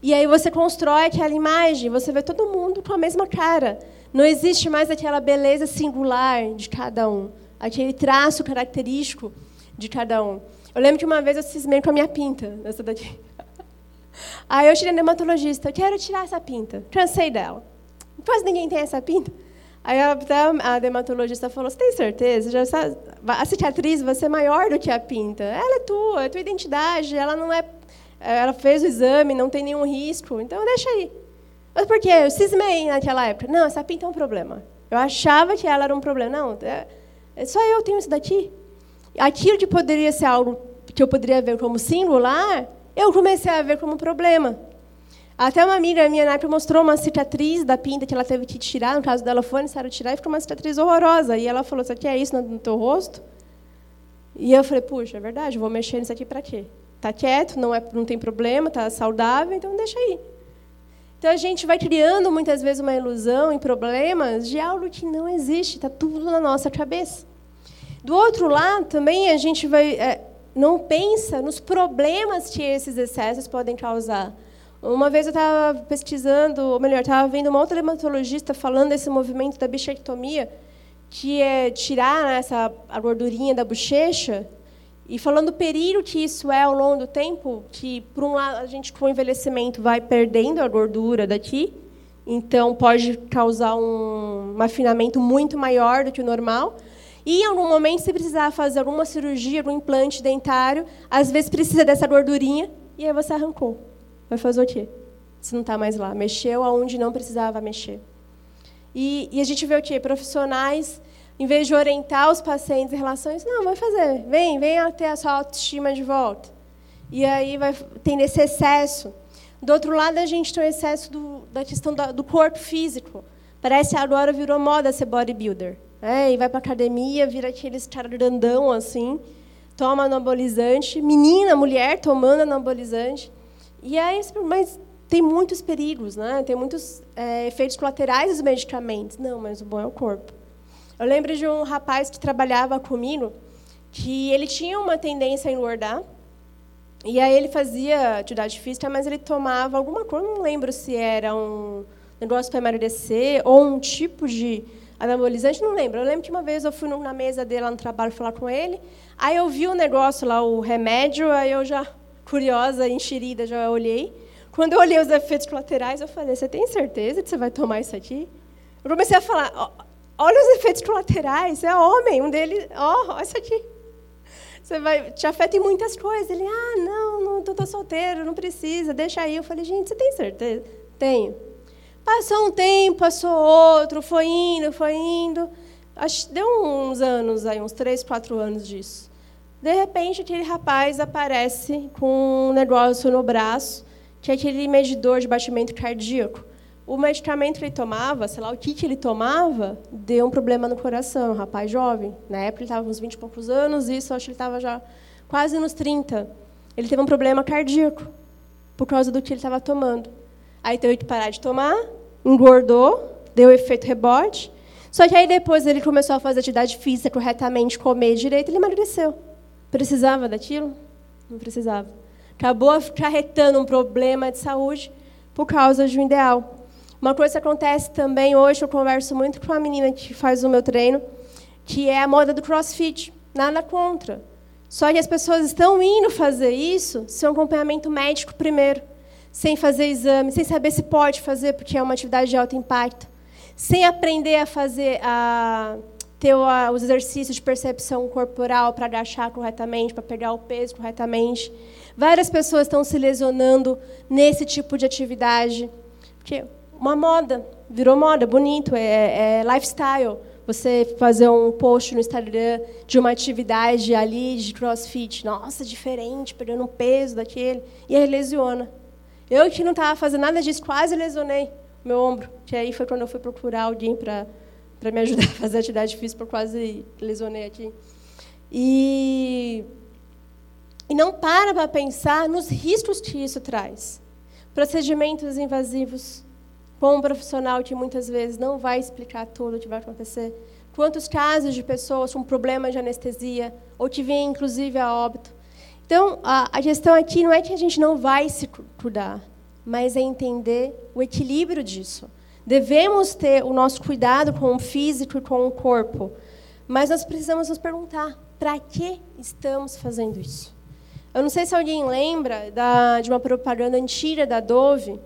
E aí você constrói aquela imagem, você vê todo mundo com a mesma cara. Não existe mais aquela beleza singular de cada um, aquele traço característico de cada um. Eu lembro que uma vez eu cismei com a minha pinta, daqui. Aí eu tirei a dermatologista, eu quero tirar essa pinta. Cansei dela. Quase ninguém tem essa pinta. Aí a, a dermatologista falou, você tem certeza? Já sabe, a cicatriz vai ser maior do que a pinta. Ela é tua, é tua identidade, ela não é... Ela fez o exame, não tem nenhum risco, então deixa aí. Mas por quê? Eu cismei naquela época. Não, essa pinta é um problema. Eu achava que ela era um problema. Não, é, é só eu tenho isso daqui. Aquilo que poderia ser algo que eu poderia ver como singular, eu comecei a ver como problema. Até uma amiga minha na época mostrou uma cicatriz da pinta que ela teve que tirar, no caso dela foi necessário tirar, e ficou uma cicatriz horrorosa. E ela falou, isso aqui é isso no teu rosto? E eu falei, puxa, é verdade, vou mexer nisso aqui para quê? Está quieto, não, é, não tem problema, está saudável, então deixa aí. Então a gente vai criando muitas vezes uma ilusão e problemas de algo que não existe, está tudo na nossa cabeça. Do outro lado, também a gente vai é, não pensa nos problemas que esses excessos podem causar. Uma vez eu estava pesquisando, ou melhor, estava vendo uma outra dermatologista falando desse movimento da bichectomia, que é tirar né, essa, a gordurinha da bochecha, e falando o perigo que isso é ao longo do tempo, que, por um lado, a gente, com o envelhecimento, vai perdendo a gordura daqui, então pode causar um, um afinamento muito maior do que o normal. E, em algum momento, se precisar fazer alguma cirurgia, algum implante dentário, às vezes precisa dessa gordurinha, e aí você arrancou. Vai fazer o quê? Se não está mais lá. Mexeu aonde não precisava mexer. E, e, a gente vê o quê? Profissionais, em vez de orientar os pacientes em relação a isso, não, vai fazer. Vem, vem ter a sua autoestima de volta. E aí vai tem esse excesso. Do outro lado, a gente tem o excesso do, da questão da, do corpo físico. Parece agora virou moda ser bodybuilder. É, e vai para academia, vira aqueles cara grandão assim, toma anabolizante, menina, mulher tomando anabolizante. E aí, mas tem muitos perigos, né? Tem muitos é, efeitos colaterais dos medicamentos. Não, mas o bom é o corpo. Eu lembro de um rapaz que trabalhava comigo, que ele tinha uma tendência a engordar, e aí ele fazia atividade física, mas ele tomava alguma coisa, não lembro se era um negócio para emagrecer ou um tipo de anabolizante, não lembro. Eu lembro que uma vez eu fui na mesa dele lá no trabalho falar com ele, aí eu vi o negócio lá, o remédio, aí eu já, curiosa, enxerida, já olhei. Quando eu olhei os efeitos colaterais, eu falei, você tem certeza que você vai tomar isso aqui? Eu comecei a falar, olha os efeitos colaterais, é homem, um deles, ó, oh, isso aqui. Você vai, te afeta em muitas coisas. Ele, ah, não, não estou solteiro, não precisa, deixa aí. Eu falei, gente, você tem certeza? Tenho. Passou um tempo, passou outro, foi indo, foi indo. Acho, deu uns anos aí, uns três, quatro anos disso. De repente, aquele rapaz aparece com um negócio no braço, que é aquele medidor de batimento cardíaco. O medicamento que ele tomava, sei lá o que, que ele tomava, deu um problema no coração. Um rapaz jovem. Na época ele estava uns 20 e poucos anos, isso acho que ele estava já quase nos 30. Ele teve um problema cardíaco por causa do que ele estava tomando. Aí teve que parar de tomar, engordou, deu efeito rebote. Só que aí depois ele começou a fazer atividade física corretamente, comer direito, ele emagreceu. Precisava daquilo? Não precisava. Acabou acarretando um problema de saúde por causa de um ideal. Uma coisa que acontece também hoje, eu converso muito com a menina que faz o meu treino, que é a moda do crossfit. Nada contra. Só que as pessoas estão indo fazer isso sem acompanhamento médico primeiro sem fazer exame, sem saber se pode fazer, porque é uma atividade de alto impacto, sem aprender a fazer, a ter os exercícios de percepção corporal para agachar corretamente, para pegar o peso corretamente. Várias pessoas estão se lesionando nesse tipo de atividade, porque uma moda, virou moda, bonito, é, é lifestyle. Você fazer um post no Instagram de uma atividade ali de crossfit, nossa, diferente, pegando um peso daquele, e aí lesiona. Eu que não estava fazendo nada disso, quase lesionei meu ombro. Que aí foi quando eu fui procurar alguém para para me ajudar a fazer atividade física, eu quase lesionei aqui. E, e não para para pensar nos riscos que isso traz. Procedimentos invasivos, com um profissional que muitas vezes não vai explicar tudo o que vai acontecer. Quantos casos de pessoas com problemas de anestesia, ou que vêm, inclusive, a óbito. Então, a, a questão aqui não é que a gente não vai se cuidar, mas é entender o equilíbrio disso. Devemos ter o nosso cuidado com o físico e com o corpo, mas nós precisamos nos perguntar: para que estamos fazendo isso? Eu não sei se alguém lembra da, de uma propaganda antiga da Dove,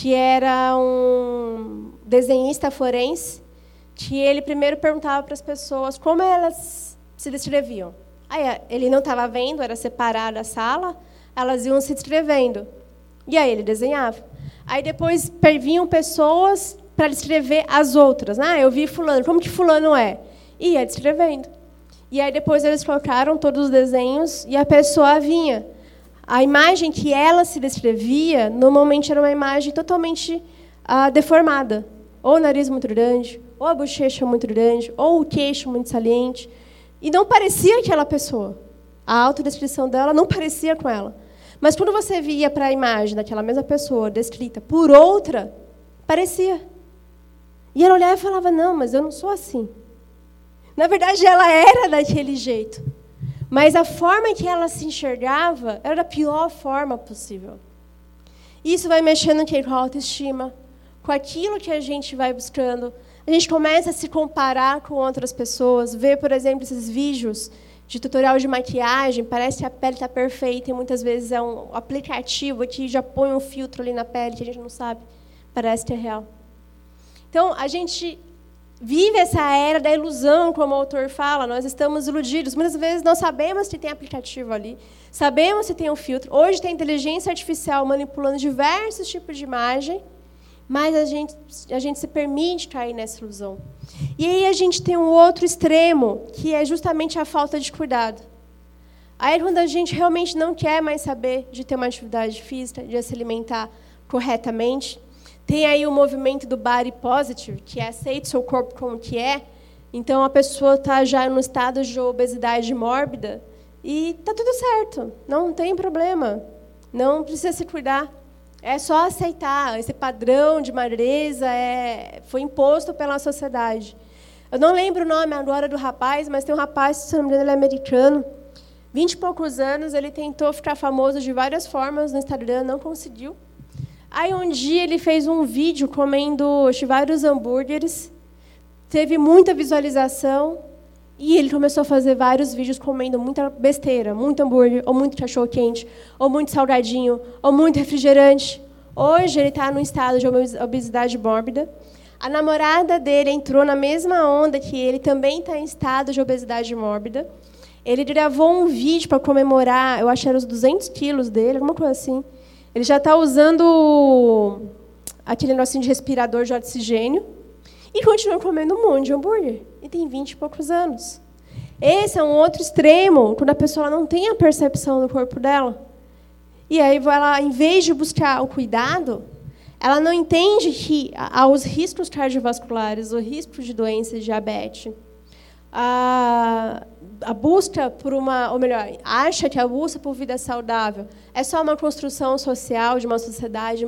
que era um desenhista forense, que ele primeiro perguntava para as pessoas como elas se descreviam. Aí ele não estava vendo, era separada a sala, elas iam se descrevendo. E aí ele desenhava. Aí depois vinham pessoas para descrever as outras. Ah, eu vi fulano, como que fulano é? E ia descrevendo. E aí depois eles colocaram todos os desenhos e a pessoa vinha. A imagem que ela se descrevia, normalmente era uma imagem totalmente ah, deformada. Ou o nariz muito grande, ou a bochecha muito grande, ou o queixo muito saliente. E não parecia aquela pessoa. A autodescrição dela não parecia com ela. Mas quando você via para a imagem daquela mesma pessoa descrita por outra, parecia. E ela olhava e falava: Não, mas eu não sou assim. Na verdade, ela era daquele jeito. Mas a forma que ela se enxergava era a pior forma possível. Isso vai mexendo com a autoestima, com aquilo que a gente vai buscando. A gente começa a se comparar com outras pessoas, ver, por exemplo, esses vídeos de tutorial de maquiagem, parece que a pele está perfeita e muitas vezes é um aplicativo que já põe um filtro ali na pele que a gente não sabe, parece que é real. Então, a gente vive essa era da ilusão, como o autor fala, nós estamos iludidos. Muitas vezes nós sabemos que tem aplicativo ali, sabemos que tem um filtro. Hoje tem inteligência artificial manipulando diversos tipos de imagem, mas a gente, a gente se permite cair nessa ilusão. E aí a gente tem um outro extremo, que é justamente a falta de cuidado. Aí quando a gente realmente não quer mais saber de ter uma atividade física, de se alimentar corretamente, tem aí o movimento do body positive, que é aceite seu corpo como que é. Então a pessoa está já no estado de obesidade mórbida e está tudo certo, não tem problema, não precisa se cuidar. É só aceitar. Esse padrão de magreza é, foi imposto pela sociedade. Eu não lembro o nome agora do rapaz, mas tem um rapaz, se não me engano, ele é americano. Vinte e poucos anos, ele tentou ficar famoso de várias formas no Instagram, não conseguiu. Aí um dia ele fez um vídeo comendo vários hambúrgueres, teve muita visualização, e ele começou a fazer vários vídeos comendo muita besteira, muito hambúrguer, ou muito cachorro-quente, ou muito salgadinho, ou muito refrigerante. Hoje ele está num estado de obesidade mórbida. A namorada dele entrou na mesma onda que ele, também está em estado de obesidade mórbida. Ele gravou um vídeo para comemorar, eu acho que era os 200 quilos dele, alguma coisa assim. Ele já está usando aquele negocinho de respirador de oxigênio e continua comendo um monte de hambúrguer. E tem 20 e poucos anos. Esse é um outro extremo, quando a pessoa não tem a percepção do corpo dela. E aí ela, em vez de buscar o cuidado, ela não entende que há os riscos cardiovasculares, o risco de doença de diabetes. A busca por uma, ou melhor, acha que a busca por vida saudável é só uma construção social de uma sociedade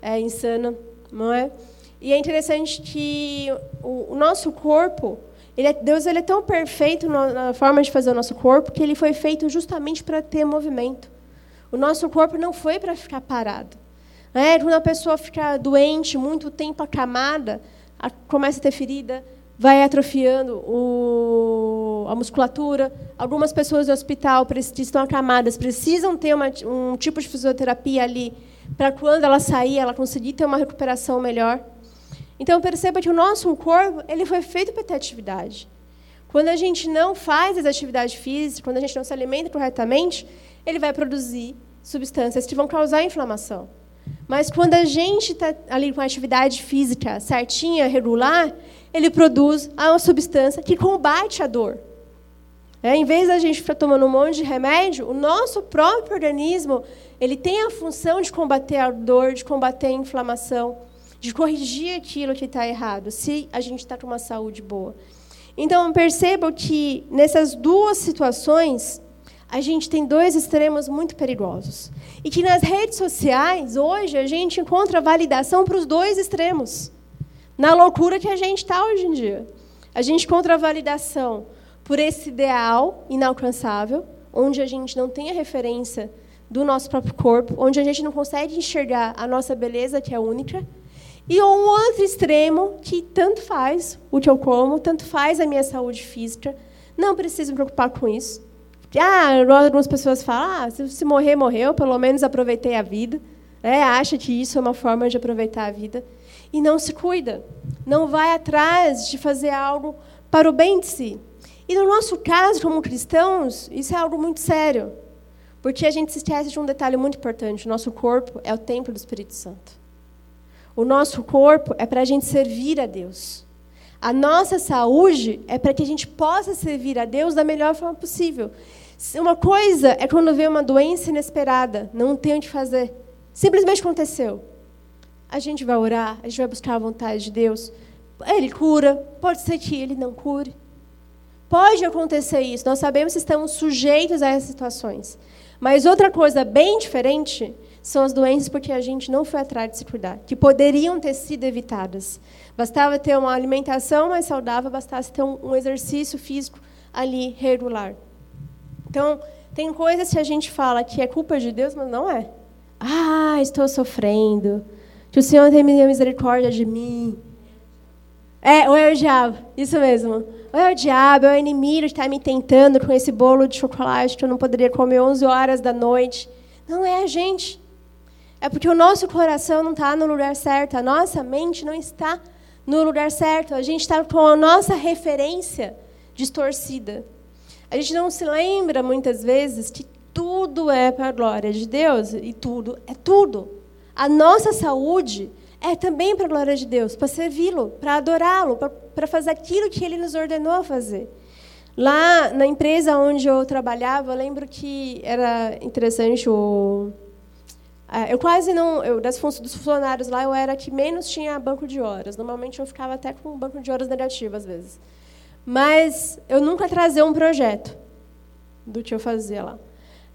é, insana, não é? E é interessante que o, o nosso corpo, ele é, Deus ele é tão perfeito na, na forma de fazer o nosso corpo que ele foi feito justamente para ter movimento. O nosso corpo não foi para ficar parado. É, quando a pessoa fica doente, muito tempo acamada, a, começa a ter ferida, vai atrofiando o, a musculatura. Algumas pessoas no hospital estão acamadas, precisam ter uma, um tipo de fisioterapia ali para quando ela sair, ela conseguir ter uma recuperação melhor. Então perceba que o nosso corpo ele foi feito para ter atividade. Quando a gente não faz as atividades físicas, quando a gente não se alimenta corretamente, ele vai produzir substâncias que vão causar inflamação. Mas quando a gente está ali com a atividade física certinha, regular, ele produz uma substância que combate a dor. É, em vez da gente ficar tomando um monte de remédio, o nosso próprio organismo ele tem a função de combater a dor, de combater a inflamação de corrigir aquilo que está errado, se a gente está com uma saúde boa. Então, percebam que nessas duas situações, a gente tem dois extremos muito perigosos. E que nas redes sociais, hoje, a gente encontra validação para os dois extremos. Na loucura que a gente está hoje em dia. A gente encontra validação por esse ideal inalcançável, onde a gente não tem a referência do nosso próprio corpo, onde a gente não consegue enxergar a nossa beleza, que é única, e um outro extremo que tanto faz o que eu como, tanto faz a minha saúde física, não preciso me preocupar com isso. Ah, algumas pessoas falam, ah, se morrer, morreu, pelo menos aproveitei a vida. É, acha que isso é uma forma de aproveitar a vida. E não se cuida, não vai atrás de fazer algo para o bem de si. E no nosso caso, como cristãos, isso é algo muito sério. Porque a gente se esquece de um detalhe muito importante: o nosso corpo é o templo do Espírito Santo. O nosso corpo é para a gente servir a Deus. A nossa saúde é para que a gente possa servir a Deus da melhor forma possível. Uma coisa é quando vem uma doença inesperada, não tem o que fazer. Simplesmente aconteceu. A gente vai orar, a gente vai buscar a vontade de Deus. Ele cura, pode ser que ele não cure. Pode acontecer isso, nós sabemos que estamos sujeitos a essas situações. Mas outra coisa bem diferente são as doenças porque a gente não foi atrás de se cuidar, que poderiam ter sido evitadas. Bastava ter uma alimentação mais saudável, bastasse ter um, exercício físico ali regular. Então, tem coisas que a gente fala que é culpa de Deus, mas não é. Ah, estou sofrendo. Que o Senhor tenha misericórdia de mim. É, ou é o diabo, isso mesmo. Ou é o diabo, é o inimigo que está me tentando com esse bolo de chocolate que eu não poderia comer 11 horas da noite. Não é a gente. É porque o nosso coração não está no lugar certo, a nossa mente não está no lugar certo. A gente está com a nossa referência distorcida. A gente não se lembra muitas vezes que tudo é para a glória de Deus e tudo é tudo. A nossa saúde é também para a glória de Deus, para servi-lo, para adorá-lo, para fazer aquilo que ele nos ordenou a fazer. Lá na empresa onde eu trabalhava, eu lembro que era interessante o eu quase não, eu, das dos funcionários lá, eu era que menos tinha banco de horas. Normalmente eu ficava até com banco de horas negativo às vezes. Mas eu nunca trazia um projeto do que eu fazia lá.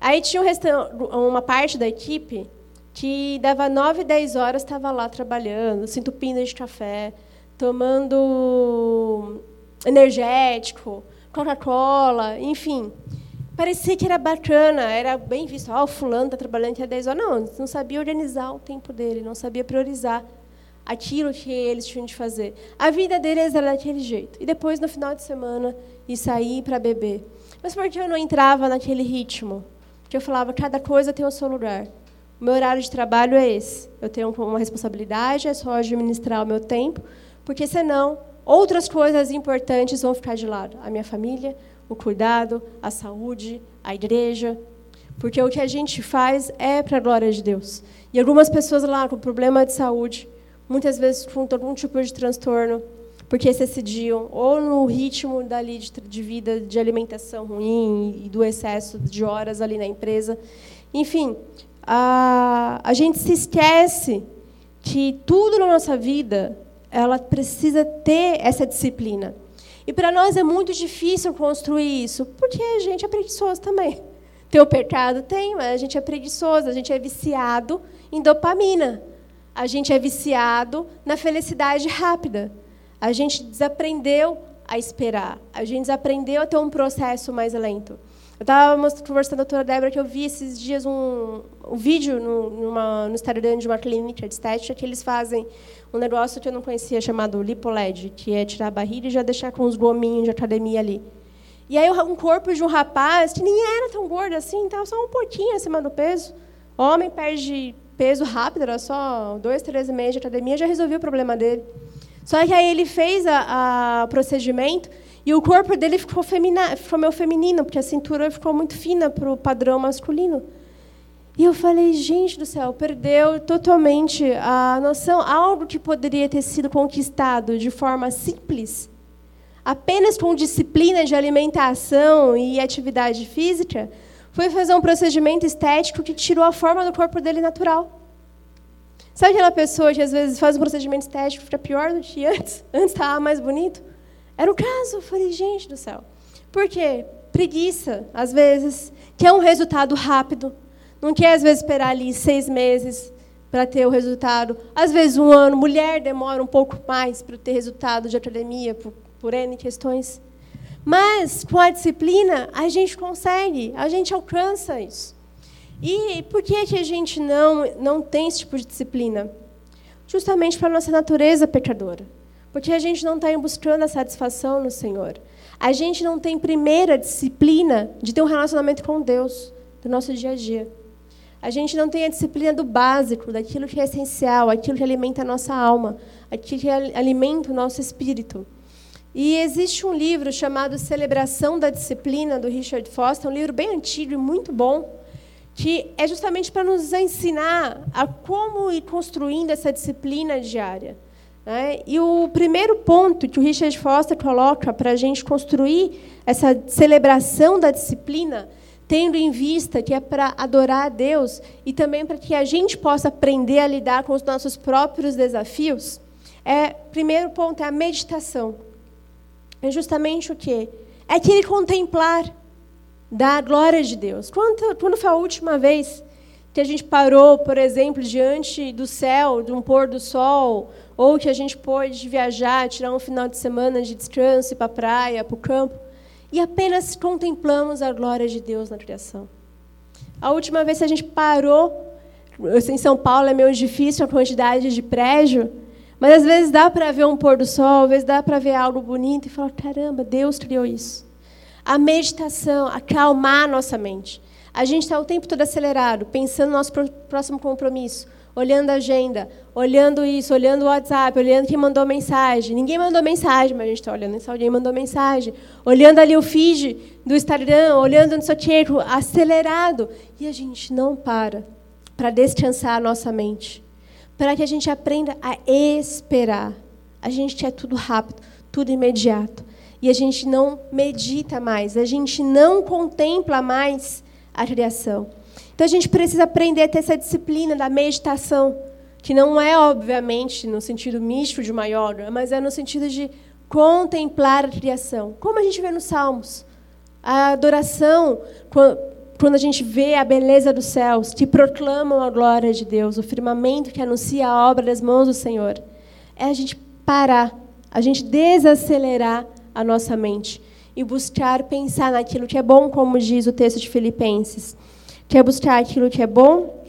Aí tinha um uma parte da equipe que dava 9, 10 horas, estava lá trabalhando, se entupindo de café, tomando energético, Coca-Cola, enfim. Parecia que era bacana, era bem visto. Ah, o fulano está trabalhando até 10 horas. Não, não sabia organizar o tempo dele, não sabia priorizar aquilo que eles tinham de fazer. A vida deles era daquele jeito. E depois, no final de semana, ir sair para beber. Mas por que eu não entrava naquele ritmo? Porque eu falava, cada coisa tem o seu lugar. O meu horário de trabalho é esse. Eu tenho uma responsabilidade, é só administrar o meu tempo, porque senão outras coisas importantes vão ficar de lado. A minha família, o cuidado, a saúde, a igreja. Porque o que a gente faz é para a glória de Deus. E algumas pessoas lá com problema de saúde, muitas vezes com algum tipo de transtorno, porque se excediam ou no ritmo dali de, de vida, de alimentação ruim e do excesso de horas ali na empresa. Enfim, a, a gente se esquece que tudo na nossa vida ela precisa ter essa disciplina. E para nós é muito difícil construir isso, porque a gente é preguiçoso também. Tem o pecado? Tem, mas a gente é preguiçoso, a gente é viciado em dopamina. A gente é viciado na felicidade rápida. A gente desaprendeu a esperar. A gente desaprendeu a ter um processo mais lento. Eu estava conversando com a doutora Débora que eu vi esses dias um, um vídeo no, numa, no Instagram de uma clínica de estética que eles fazem um negócio que eu não conhecia chamado lipoled, que é tirar a barriga e já deixar com os gominhos de academia ali. E aí um corpo de um rapaz que nem era tão gordo assim, estava só um pouquinho acima do peso. Homem perde peso rápido, era só dois, três meses de academia, já resolveu o problema dele. Só que aí ele fez o procedimento e o corpo dele ficou, femina, ficou meio feminino, porque a cintura ficou muito fina para o padrão masculino. E eu falei, gente do céu, perdeu totalmente a noção. Algo que poderia ter sido conquistado de forma simples, apenas com disciplina de alimentação e atividade física, foi fazer um procedimento estético que tirou a forma do corpo dele natural. Sabe aquela pessoa que às vezes faz um procedimento estético fica pior do que antes? Antes estava mais bonito? Era o caso. Eu falei, gente do céu. Por quê? Preguiça, às vezes, quer um resultado rápido. Não quer, às vezes, esperar ali seis meses para ter o resultado. Às vezes, um ano. Mulher demora um pouco mais para ter resultado de academia, por, por N questões. Mas, com a disciplina, a gente consegue, a gente alcança isso. E por que, que a gente não, não tem esse tipo de disciplina? Justamente para a nossa natureza pecadora. Porque a gente não está buscando a satisfação no Senhor. A gente não tem primeira disciplina de ter um relacionamento com Deus, do nosso dia a dia. A gente não tem a disciplina do básico, daquilo que é essencial, aquilo que alimenta a nossa alma, aquilo que alimenta o nosso espírito. E existe um livro chamado Celebração da Disciplina, do Richard Foster, um livro bem antigo e muito bom, que é justamente para nos ensinar a como ir construindo essa disciplina diária. Né? E o primeiro ponto que o Richard Foster coloca para a gente construir essa celebração da disciplina, tendo em vista que é para adorar a Deus e também para que a gente possa aprender a lidar com os nossos próprios desafios, é primeiro ponto é a meditação. É justamente o quê? É aquele contemplar. da glória de Deus. Quando, quando foi a última vez que a gente parou, por exemplo, diante do céu, de um pôr do sol, ou que a gente pôde viajar, tirar um final de semana de descanso, ir para a praia, para o campo, e apenas contemplamos a glória de Deus na criação. A última vez que a gente parou, em São Paulo é meio difícil a quantidade de prédio, mas às vezes dá para ver um pôr do sol, às vezes dá para ver algo bonito e falar: caramba, Deus criou isso. A meditação, acalmar a nossa mente. A gente está o tempo todo acelerado, pensando no nosso próximo compromisso, olhando a agenda, olhando isso, olhando o WhatsApp, olhando quem mandou mensagem. Ninguém mandou mensagem, mas a gente está olhando se alguém mandou mensagem. Olhando ali o feed do Instagram, olhando no seu tempo, acelerado. E a gente não para para descansar a nossa mente. Para que a gente aprenda a esperar. A gente quer tudo rápido, tudo imediato. E a gente não medita mais, a gente não contempla mais a criação. Então a gente precisa aprender a ter essa disciplina da meditação, que não é, obviamente, no sentido místico de uma yoga, mas é no sentido de contemplar a criação. Como a gente vê nos Salmos. A adoração, quando a gente vê a beleza dos céus, que proclamam a glória de Deus, o firmamento que anuncia a obra das mãos do Senhor, é a gente parar, a gente desacelerar a nossa mente e buscar pensar naquilo que é bom, como diz o texto de Filipenses. Quer buscar aquilo que é bom?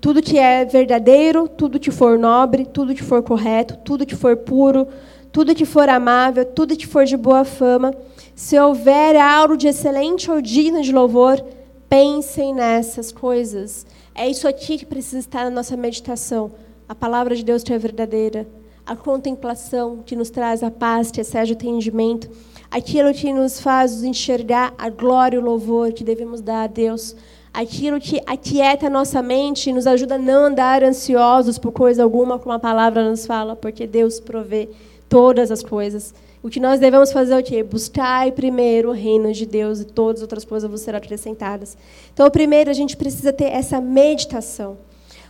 Tudo que é verdadeiro, tudo que for nobre, tudo que for correto, tudo que for puro, tudo que for amável, tudo que for de boa fama, se houver algo de excelente ou digno de louvor, pensem nessas coisas. É isso aqui que precisa estar na nossa meditação. A palavra de Deus que é verdadeira, a contemplação que nos traz a paz, que excede o entendimento, aquilo que nos faz enxergar a glória e o louvor que devemos dar a Deus, aquilo que aquieta a nossa mente e nos ajuda a não andar ansiosos por coisa alguma, como a palavra nos fala, porque Deus provê todas as coisas. O que nós devemos fazer é o quê? Buscar primeiro o reino de Deus e todas as outras coisas vão ser acrescentadas. Então, primeiro, a gente precisa ter essa meditação.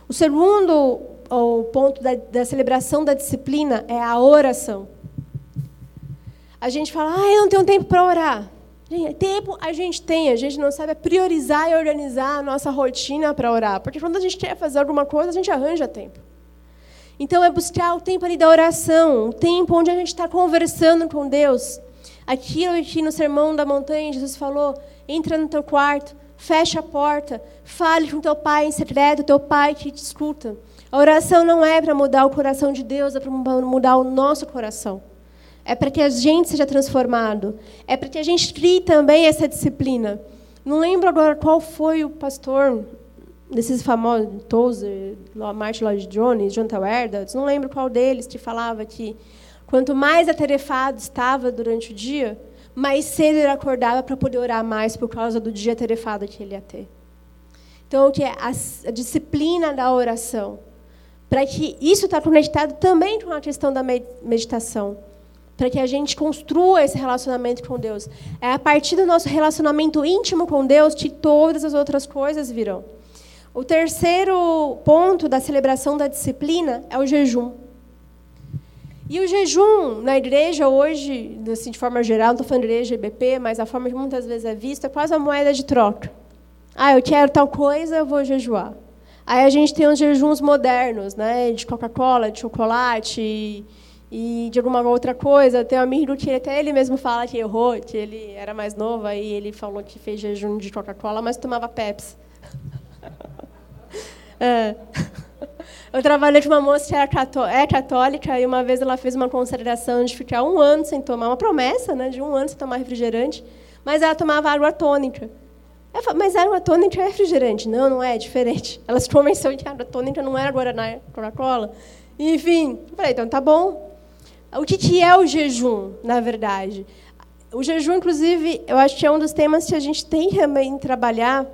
O segundo o ponto da, da celebração da disciplina é a oração. A gente fala, ah, eu não tenho tempo para orar. Gente, tempo a gente tem, a gente não sabe priorizar e organizar a nossa rotina para orar. Porque quando a gente quer fazer alguma coisa, a gente arranja tempo. Então, é buscar o tempo ali da oração, o tempo onde a gente está conversando com Deus. Aquilo que no Sermão da Montanha Jesus falou: entra no teu quarto, fecha a porta, fale com teu pai em secreto, teu pai que te escuta. A oração não é para mudar o coração de Deus, é para mudar o nosso coração. É para que a gente seja transformado. É para que a gente crie também essa disciplina. Não lembro agora qual foi o pastor desses famosos, Tozer, Martin Lloyd Jones, Jonathan Edwards, não lembro qual deles que falava que quanto mais atarefado estava durante o dia, mais cedo ele acordava para poder orar mais por causa do dia atarefado que ele ia ter. Então, o que é a, a disciplina da oração para que isso está conectado também com a questão da meditação, para que a gente construa esse relacionamento com Deus. É a partir do nosso relacionamento íntimo com Deus que todas as outras coisas virão. O terceiro ponto da celebração da disciplina é o jejum. E o jejum na igreja hoje, assim, de forma geral, não estou falando igreja IBP, mas a forma que muitas vezes é vista é quase uma moeda de troca. Ah, eu quero tal coisa, eu vou jejuar. Aí a gente tem os jejuns modernos, né, de Coca-Cola, de chocolate e, de alguma outra coisa. Tem um amigo que até ele mesmo fala que errou, que ele era mais novo, aí ele falou que fez jejum de Coca-Cola, mas tomava Pepsi. é. Eu trabalhei com uma moça que é católica e uma vez ela fez uma consideração de ficar um ano sem tomar, uma promessa né, de um ano sem tomar refrigerante, mas ela tomava água tônica. Eu falo, mas água tônica é refrigerante. Não, não é, é diferente. Elas convenceram que água tônica não era Guaraná, Coca-Cola. Enfim, eu falei, então tá bom. O que é o jejum, na verdade? O jejum, inclusive, eu acho que é um dos temas que a gente tem também trabalhar.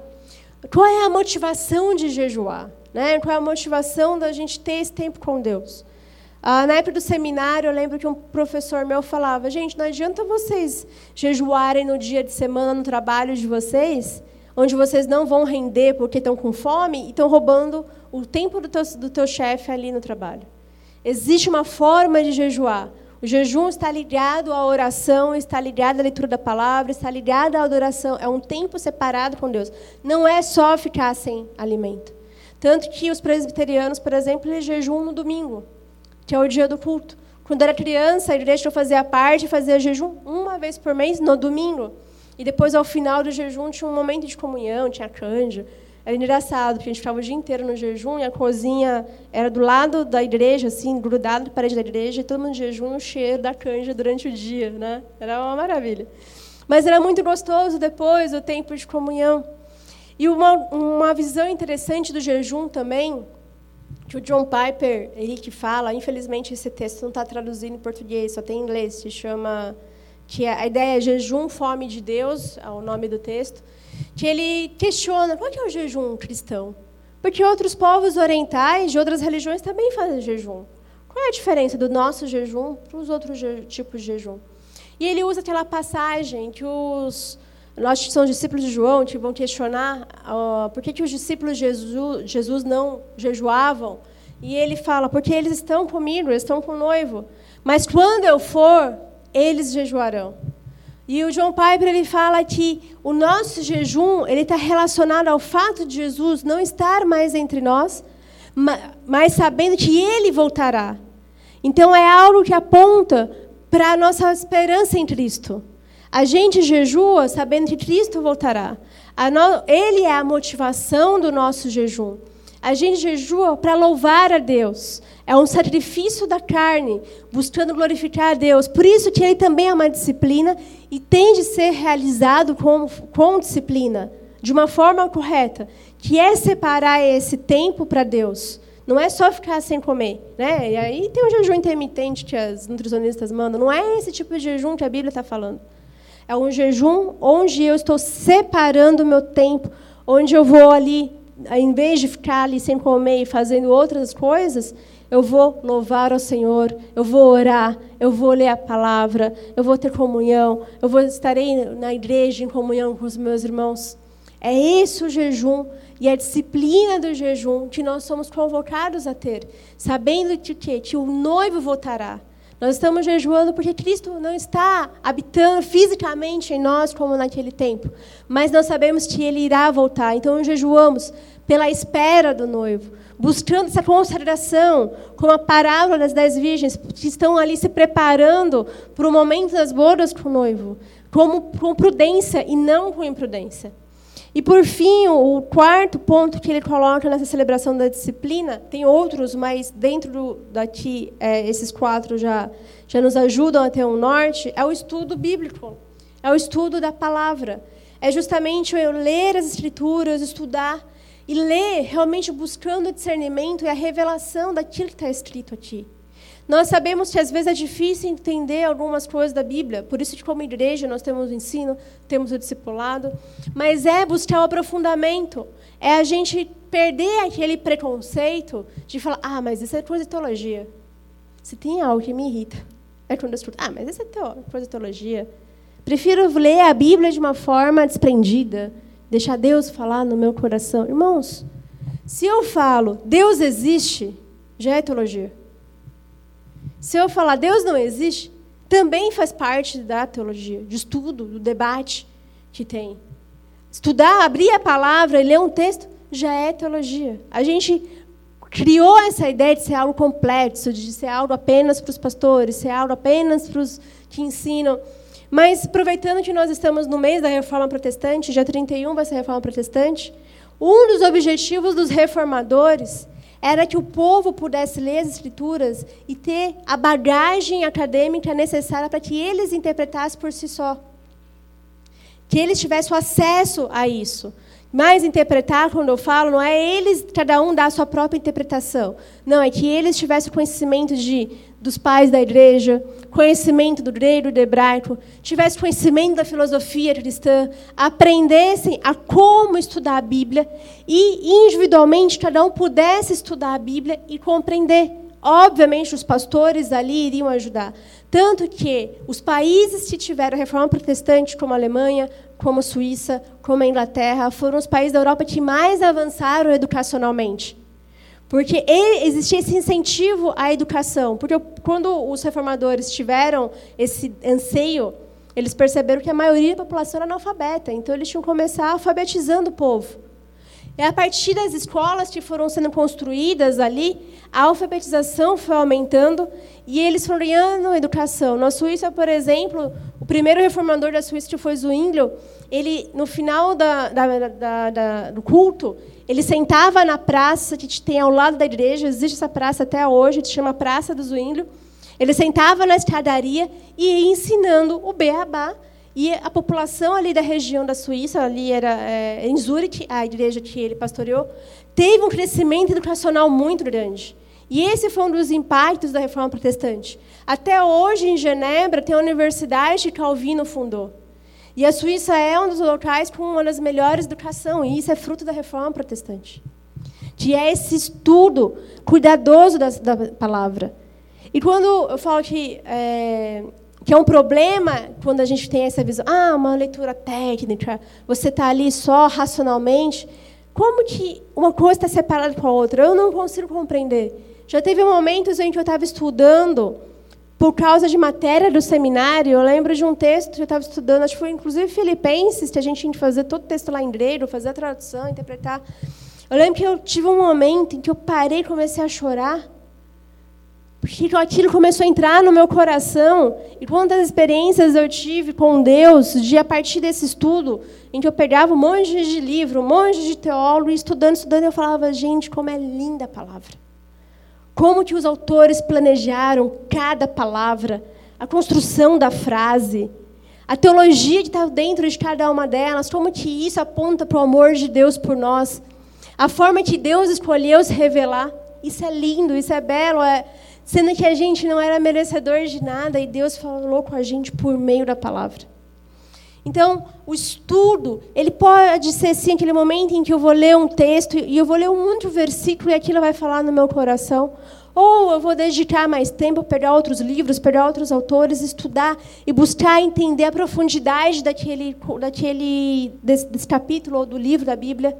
Qual é a motivação de jejuar? Né? Qual é a motivação da gente ter esse tempo com Deus? Ah, na época do seminário, eu lembro que um professor meu falava: gente, não adianta vocês jejuarem no dia de semana no trabalho de vocês, onde vocês não vão render porque estão com fome e estão roubando o tempo do teu, do teu chefe ali no trabalho. Existe uma forma de jejuar. O jejum está ligado à oração, está ligado à leitura da palavra, está ligado à adoração. É um tempo separado com Deus. Não é só ficar sem alimento. Tanto que os presbiterianos, por exemplo, eles jejuam no domingo, que é o dia do culto. Quando era criança, a igreja fazia parte, fazia jejum uma vez por mês, no domingo. E depois, ao final do jejum, tinha um momento de comunhão, tinha canja. Era engraçado, porque a gente ficava o dia inteiro no jejum e a cozinha era do lado da igreja, assim, grudado na parede da igreja, e todo mundo em jejum, o cheiro da canja durante o dia, né? Era uma maravilha. Mas era muito gostoso depois, o tempo de comunhão. E uma, uma visão interessante do jejum também, que o John Piper, ele que fala, infelizmente esse texto não está traduzido em português, só tem em inglês, se chama, que é, a ideia é jejum, fome de Deus, é o nome do texto, que ele questiona qual que é o jejum cristão. Porque outros povos orientais de outras religiões também fazem jejum. Qual é a diferença do nosso jejum para os outros tipos de jejum? E ele usa aquela passagem que os nós que somos discípulos de João que vão questionar uh, por que, que os discípulos de Jesus, Jesus não jejuavam. E ele fala, porque eles estão comigo, eles estão com o noivo. Mas quando eu for, eles jejuarão. E o João Piper ele fala que o nosso jejum ele está relacionado ao fato de Jesus não estar mais entre nós, mas sabendo que Ele voltará. Então é algo que aponta para a nossa esperança em Cristo. A gente jejua sabendo que Cristo voltará. Ele é a motivação do nosso jejum. A gente jejua para louvar a Deus. É um sacrifício da carne, buscando glorificar a Deus. Por isso que ele também é uma disciplina e tem de ser realizado com, com disciplina, de uma forma correta, que é separar esse tempo para Deus. Não é só ficar sem comer. Né? E aí tem o jejum intermitente que as nutricionistas mandam. Não é esse tipo de jejum que a Bíblia está falando. É um jejum onde eu estou separando o meu tempo, onde eu vou ali, em vez de ficar ali sem comer e fazendo outras coisas, eu vou louvar ao Senhor, eu vou orar, eu vou ler a palavra, eu vou ter comunhão, eu vou estarei na igreja em comunhão com os meus irmãos. É esse o jejum e a disciplina do jejum que nós somos convocados a ter, sabendo que, que o noivo voltará. Nós estamos jejuando porque Cristo não está habitando fisicamente em nós como naquele tempo, mas nós sabemos que Ele irá voltar. Então jejuamos pela espera do noivo buscando essa consagração, como a parábola das dez virgens, que estão ali se preparando para o momento das bodas com o noivo, como, com prudência e não com imprudência. E, por fim, o quarto ponto que ele coloca nessa celebração da disciplina, tem outros, mas dentro do, daqui, é, esses quatro já, já nos ajudam a ter um norte, é o estudo bíblico, é o estudo da palavra. É justamente eu ler as escrituras, estudar, e ler realmente buscando o discernimento e a revelação daquilo que está escrito aqui. Nós sabemos que às vezes é difícil entender algumas coisas da Bíblia, por isso que como igreja nós temos o ensino, temos o discipulado, mas é buscar o aprofundamento, é a gente perder aquele preconceito de falar, ah, mas isso é coisa de teologia. Se tem algo que me irrita, é quando eu escuto, ah, mas isso é coisa de teologia. Prefiro ler a Bíblia de uma forma desprendida, Deixar Deus falar no meu coração. Irmãos, se eu falo Deus existe, já é teologia. Se eu falar Deus não existe, também faz parte da teologia, de estudo, do debate que tem. Estudar, abrir a palavra e ler um texto já é teologia. A gente criou essa ideia de ser algo complexo, de ser algo apenas para os pastores, ser algo apenas para os que ensinam. Mas, aproveitando que nós estamos no mês da reforma protestante, dia 31 vai ser a reforma protestante, um dos objetivos dos reformadores era que o povo pudesse ler as escrituras e ter a bagagem acadêmica necessária para que eles interpretassem por si só. Que eles tivessem acesso a isso. Mas interpretar, quando eu falo, não é eles, cada um dar a sua própria interpretação. Não, é que eles tivessem conhecimento de, dos pais da igreja, conhecimento do grego e do hebraico, tivessem conhecimento da filosofia cristã, aprendessem a como estudar a Bíblia e, individualmente, cada um pudesse estudar a Bíblia e compreender. Obviamente, os pastores ali iriam ajudar. Tanto que os países que tiveram reforma protestante, como a Alemanha, como a Suíça, como a Inglaterra, foram os países da Europa que mais avançaram educacionalmente. Porque existia esse incentivo à educação. Porque quando os reformadores tiveram esse anseio, eles perceberam que a maioria da população era analfabeta. Então, eles tinham que começar alfabetizando o povo. E a partir das escolas que foram sendo construídas ali, a alfabetização foi aumentando e eles foram ganhando educação. Na Suíça, por exemplo, o primeiro reformador da Suíça, que foi Zwinglio, ele, no final da, da, da, do culto, ele sentava na praça que tem ao lado da igreja, existe essa praça até hoje, se chama Praça do Zwinglio. Ele sentava na escadaria e ia ensinando o beabá e a população ali da região da Suíça, ali era é, em Zurich, a igreja que ele pastoreou, teve um crescimento educacional muito grande. E esse foi um dos impactos da reforma protestante. Até hoje, em Genebra, tem a universidade que Calvino fundou. E a Suíça é um dos locais com uma das melhores educação, e isso é fruto da reforma protestante. Que é esse estudo cuidadoso da, da palavra. E quando eu falo que é, que é um problema quando a gente tem essa visão, ah, uma leitura técnica, você está ali só racionalmente. Como que uma coisa está separada com a outra? Eu não consigo compreender. Já teve momentos em que eu estava estudando por causa de matéria do seminário. Eu lembro de um texto que eu estava estudando, acho que foi inclusive Filipenses, que a gente tinha que fazer todo o texto lá em grego, fazer a tradução, interpretar. Eu lembro que eu tive um momento em que eu parei e comecei a chorar porque aquilo começou a entrar no meu coração. E quantas experiências eu tive com Deus, de a partir desse estudo, em que eu pegava um monte de livro, um monte de teólogo, e estudando, estudando, eu falava, gente, como é linda a palavra. Como que os autores planejaram cada palavra, a construção da frase, a teologia que está dentro de cada uma delas, como que isso aponta para o amor de Deus por nós, a forma que Deus escolheu se revelar. Isso é lindo, isso é belo, é, sendo que a gente não era merecedor de nada e Deus falou com a gente por meio da palavra. Então, o estudo, ele pode ser sim aquele momento em que eu vou ler um texto e eu vou ler um outro versículo e aquilo vai falar no meu coração. Ou eu vou dedicar mais tempo, pegar outros livros, pegar outros autores, estudar e buscar entender a profundidade daquele, daquele desse, desse capítulo ou do livro da Bíblia.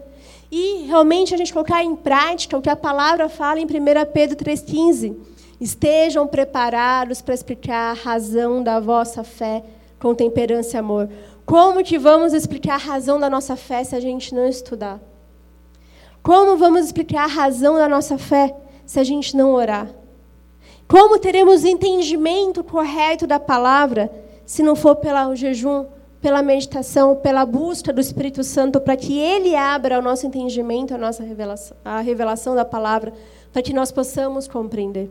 E realmente a gente colocar em prática o que a palavra fala em 1 Pedro 3,15 Estejam preparados para explicar a razão da vossa fé com temperança e amor. Como que vamos explicar a razão da nossa fé se a gente não estudar? Como vamos explicar a razão da nossa fé se a gente não orar? Como teremos entendimento correto da palavra se não for pelo jejum, pela meditação, pela busca do Espírito Santo para que ele abra o nosso entendimento, a nossa revelação, a revelação da palavra, para que nós possamos compreender?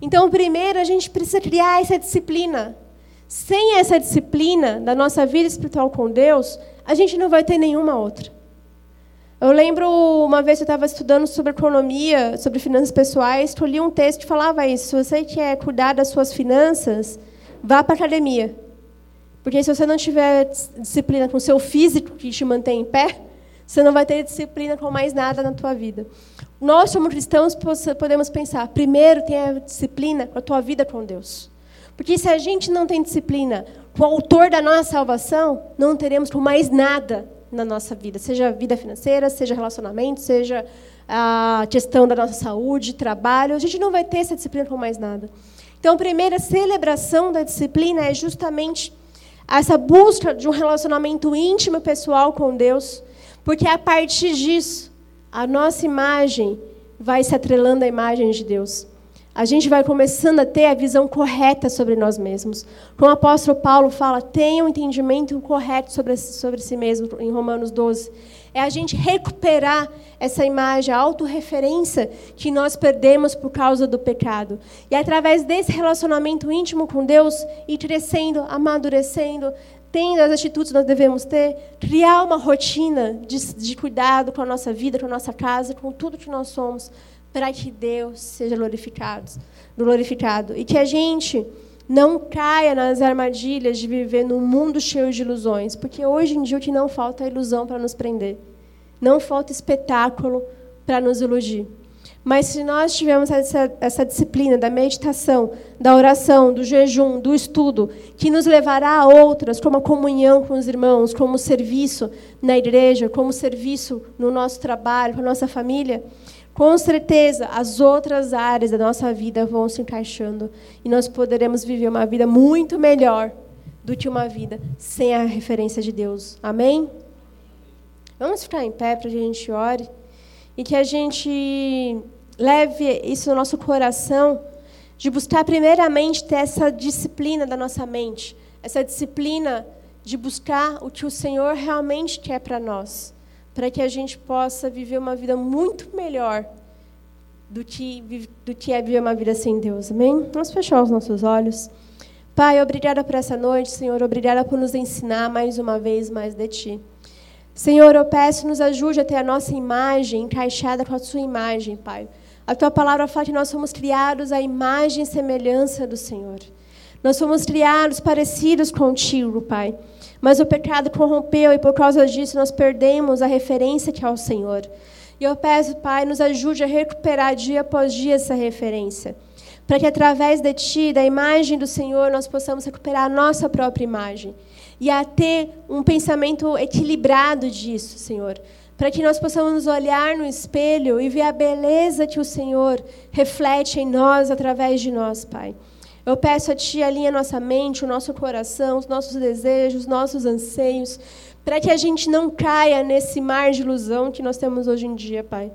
Então, primeiro, a gente precisa criar essa disciplina. Sem essa disciplina da nossa vida espiritual com Deus, a gente não vai ter nenhuma outra. Eu lembro uma vez eu estava estudando sobre economia, sobre finanças pessoais, que eu li um texto que falava isso. Se você quer cuidar das suas finanças, vá para a academia. Porque se você não tiver disciplina com o seu físico que te mantém em pé, você não vai ter disciplina com mais nada na tua vida. Nós, como cristãos, podemos pensar, primeiro, tenha disciplina com a tua vida com Deus. Porque se a gente não tem disciplina com o autor da nossa salvação, não teremos com mais nada na nossa vida, seja vida financeira, seja relacionamento, seja a questão da nossa saúde, trabalho, a gente não vai ter essa disciplina com mais nada. Então, a primeira celebração da disciplina é justamente essa busca de um relacionamento íntimo e pessoal com Deus, porque é a partir disso a nossa imagem vai se atrelando à imagem de Deus. A gente vai começando a ter a visão correta sobre nós mesmos. Como o apóstolo Paulo fala, tenha um entendimento correto sobre, sobre si mesmo, em Romanos 12. É a gente recuperar essa imagem, a autorreferência que nós perdemos por causa do pecado. E através desse relacionamento íntimo com Deus, ir crescendo, amadurecendo, tendo as atitudes que nós devemos ter, criar uma rotina de, de cuidado com a nossa vida, com a nossa casa, com tudo que nós somos, para que Deus seja glorificado, glorificado. E que a gente não caia nas armadilhas de viver num mundo cheio de ilusões, porque hoje em dia o que não falta é ilusão para nos prender. Não falta espetáculo para nos iludir. Mas se nós tivermos essa, essa, disciplina da meditação, da oração, do jejum, do estudo, que nos levará a outras, como a comunhão com os irmãos, como serviço na igreja, como serviço no nosso trabalho, com a nossa família, com certeza as outras áreas da nossa vida vão se encaixando e nós poderemos viver uma vida muito melhor do que uma vida sem a referência de Deus. Amém? Vamos ficar em pé para que a gente ore e que a gente leve isso no nosso coração de buscar primeiramente ter essa disciplina da nossa mente, essa disciplina de buscar o que o Senhor realmente quer para nós, para que a gente possa viver uma vida muito melhor do que, do que é viver uma vida sem Deus. Amém? Vamos fechar os nossos olhos. Pai, obrigada por essa noite, Senhor. Obrigada por nos ensinar mais uma vez mais de Ti. Senhor, eu peço, nos ajude a ter a nossa imagem encaixada com a Sua imagem, Pai. A Tua palavra fala que nós somos criados à imagem e semelhança do Senhor. Nós fomos criados parecidos contigo, Pai. Mas o pecado corrompeu e por causa disso nós perdemos a referência que é o Senhor. E eu peço, Pai, nos ajude a recuperar dia após dia essa referência. Para que através de Ti, da imagem do Senhor, nós possamos recuperar a nossa própria imagem e a ter um pensamento equilibrado disso, Senhor. Para que nós possamos olhar no espelho e ver a beleza que o Senhor reflete em nós através de nós, Pai. Eu peço a Ti, alinha nossa mente, o nosso coração, os nossos desejos, os nossos anseios, para que a gente não caia nesse mar de ilusão que nós temos hoje em dia, Pai.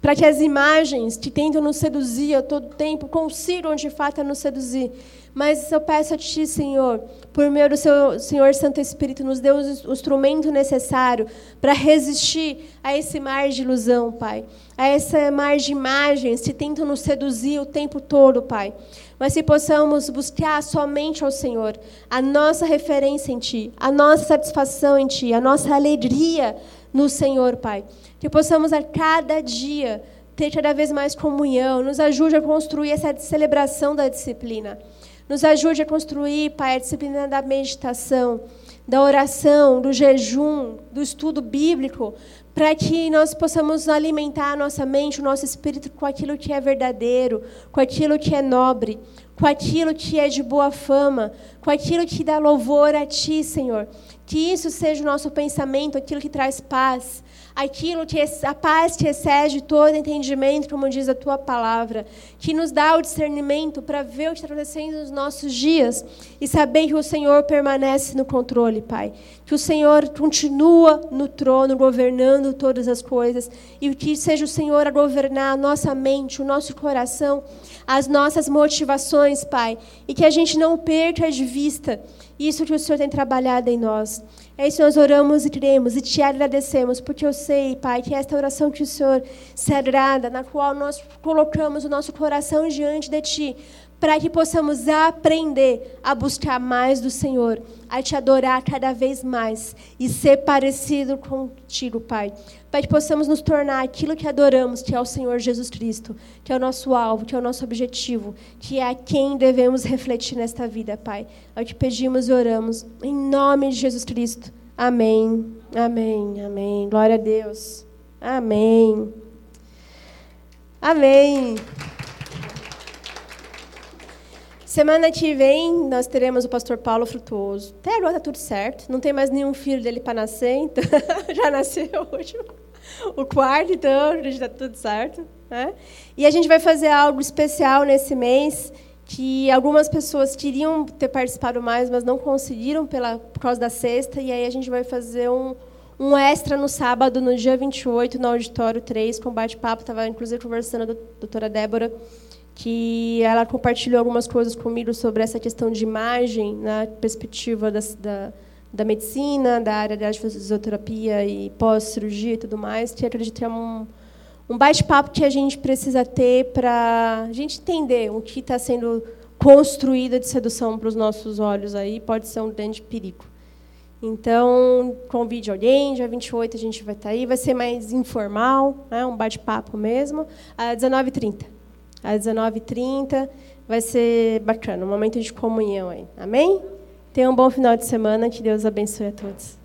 Para que as imagens que tentam nos seduzir a todo tempo consigam de fato nos seduzir mas eu peço a Ti, Senhor, por meio do seu Senhor Santo Espírito, nos dê o instrumento necessário para resistir a esse mar de ilusão, Pai. A esse mar de imagens que tentam nos seduzir o tempo todo, Pai. Mas se possamos buscar somente ao Senhor, a nossa referência em Ti, a nossa satisfação em Ti, a nossa alegria no Senhor, Pai. Que possamos a cada dia ter cada vez mais comunhão, nos ajude a construir essa celebração da disciplina. Nos ajude a construir, Pai, a disciplina da meditação, da oração, do jejum, do estudo bíblico, para que nós possamos alimentar a nossa mente, o nosso espírito com aquilo que é verdadeiro, com aquilo que é nobre, com aquilo que é de boa fama, com aquilo que dá louvor a Ti, Senhor. Que isso seja o nosso pensamento, aquilo que traz paz, aquilo que a paz que excede todo entendimento, como diz a tua palavra, que nos dá o discernimento para ver o que está acontecendo nos nossos dias e saber que o Senhor permanece no controle, Pai. Que o Senhor continua no trono, governando todas as coisas e que seja o Senhor a governar a nossa mente, o nosso coração, as nossas motivações, Pai, e que a gente não perca de vista isso que o Senhor tem trabalhado em nós. É isso nós oramos e cremos e te agradecemos, porque eu sei, Pai, que esta oração que o Senhor se agrada, na qual nós colocamos o nosso coração diante de Ti, para que possamos aprender a buscar mais do Senhor, a te adorar cada vez mais e ser parecido contigo, Pai. Para que possamos nos tornar aquilo que adoramos, que é o Senhor Jesus Cristo, que é o nosso alvo, que é o nosso objetivo, que é a quem devemos refletir nesta vida, Pai. É o que pedimos e oramos, em nome de Jesus Cristo. Amém, amém, amém. Glória a Deus. Amém. Amém. Semana que vem nós teremos o pastor Paulo Frutuoso. Até agora está tudo certo. Não tem mais nenhum filho dele para nascer, então já nasceu hoje. O quarto, então, está tudo certo. Né? E a gente vai fazer algo especial nesse mês que algumas pessoas queriam ter participado mais, mas não conseguiram pela, por causa da sexta. E aí a gente vai fazer um, um extra no sábado, no dia 28, no Auditório 3, com bate-papo. Estava, inclusive, conversando com a doutora Débora que ela compartilhou algumas coisas comigo sobre essa questão de imagem na perspectiva da, da, da medicina, da área da fisioterapia e pós-cirurgia e tudo mais, que acredito que é um, um bate-papo que a gente precisa ter para a gente entender o que está sendo construído de sedução para os nossos olhos aí, pode ser um grande perigo. Então, convide alguém, dia 28 a gente vai estar tá aí, vai ser mais informal, né, um bate-papo mesmo, às 19h30 às 19h30. Vai ser bacana, um momento de comunhão aí. Amém? Tenha um bom final de semana, que Deus abençoe a todos.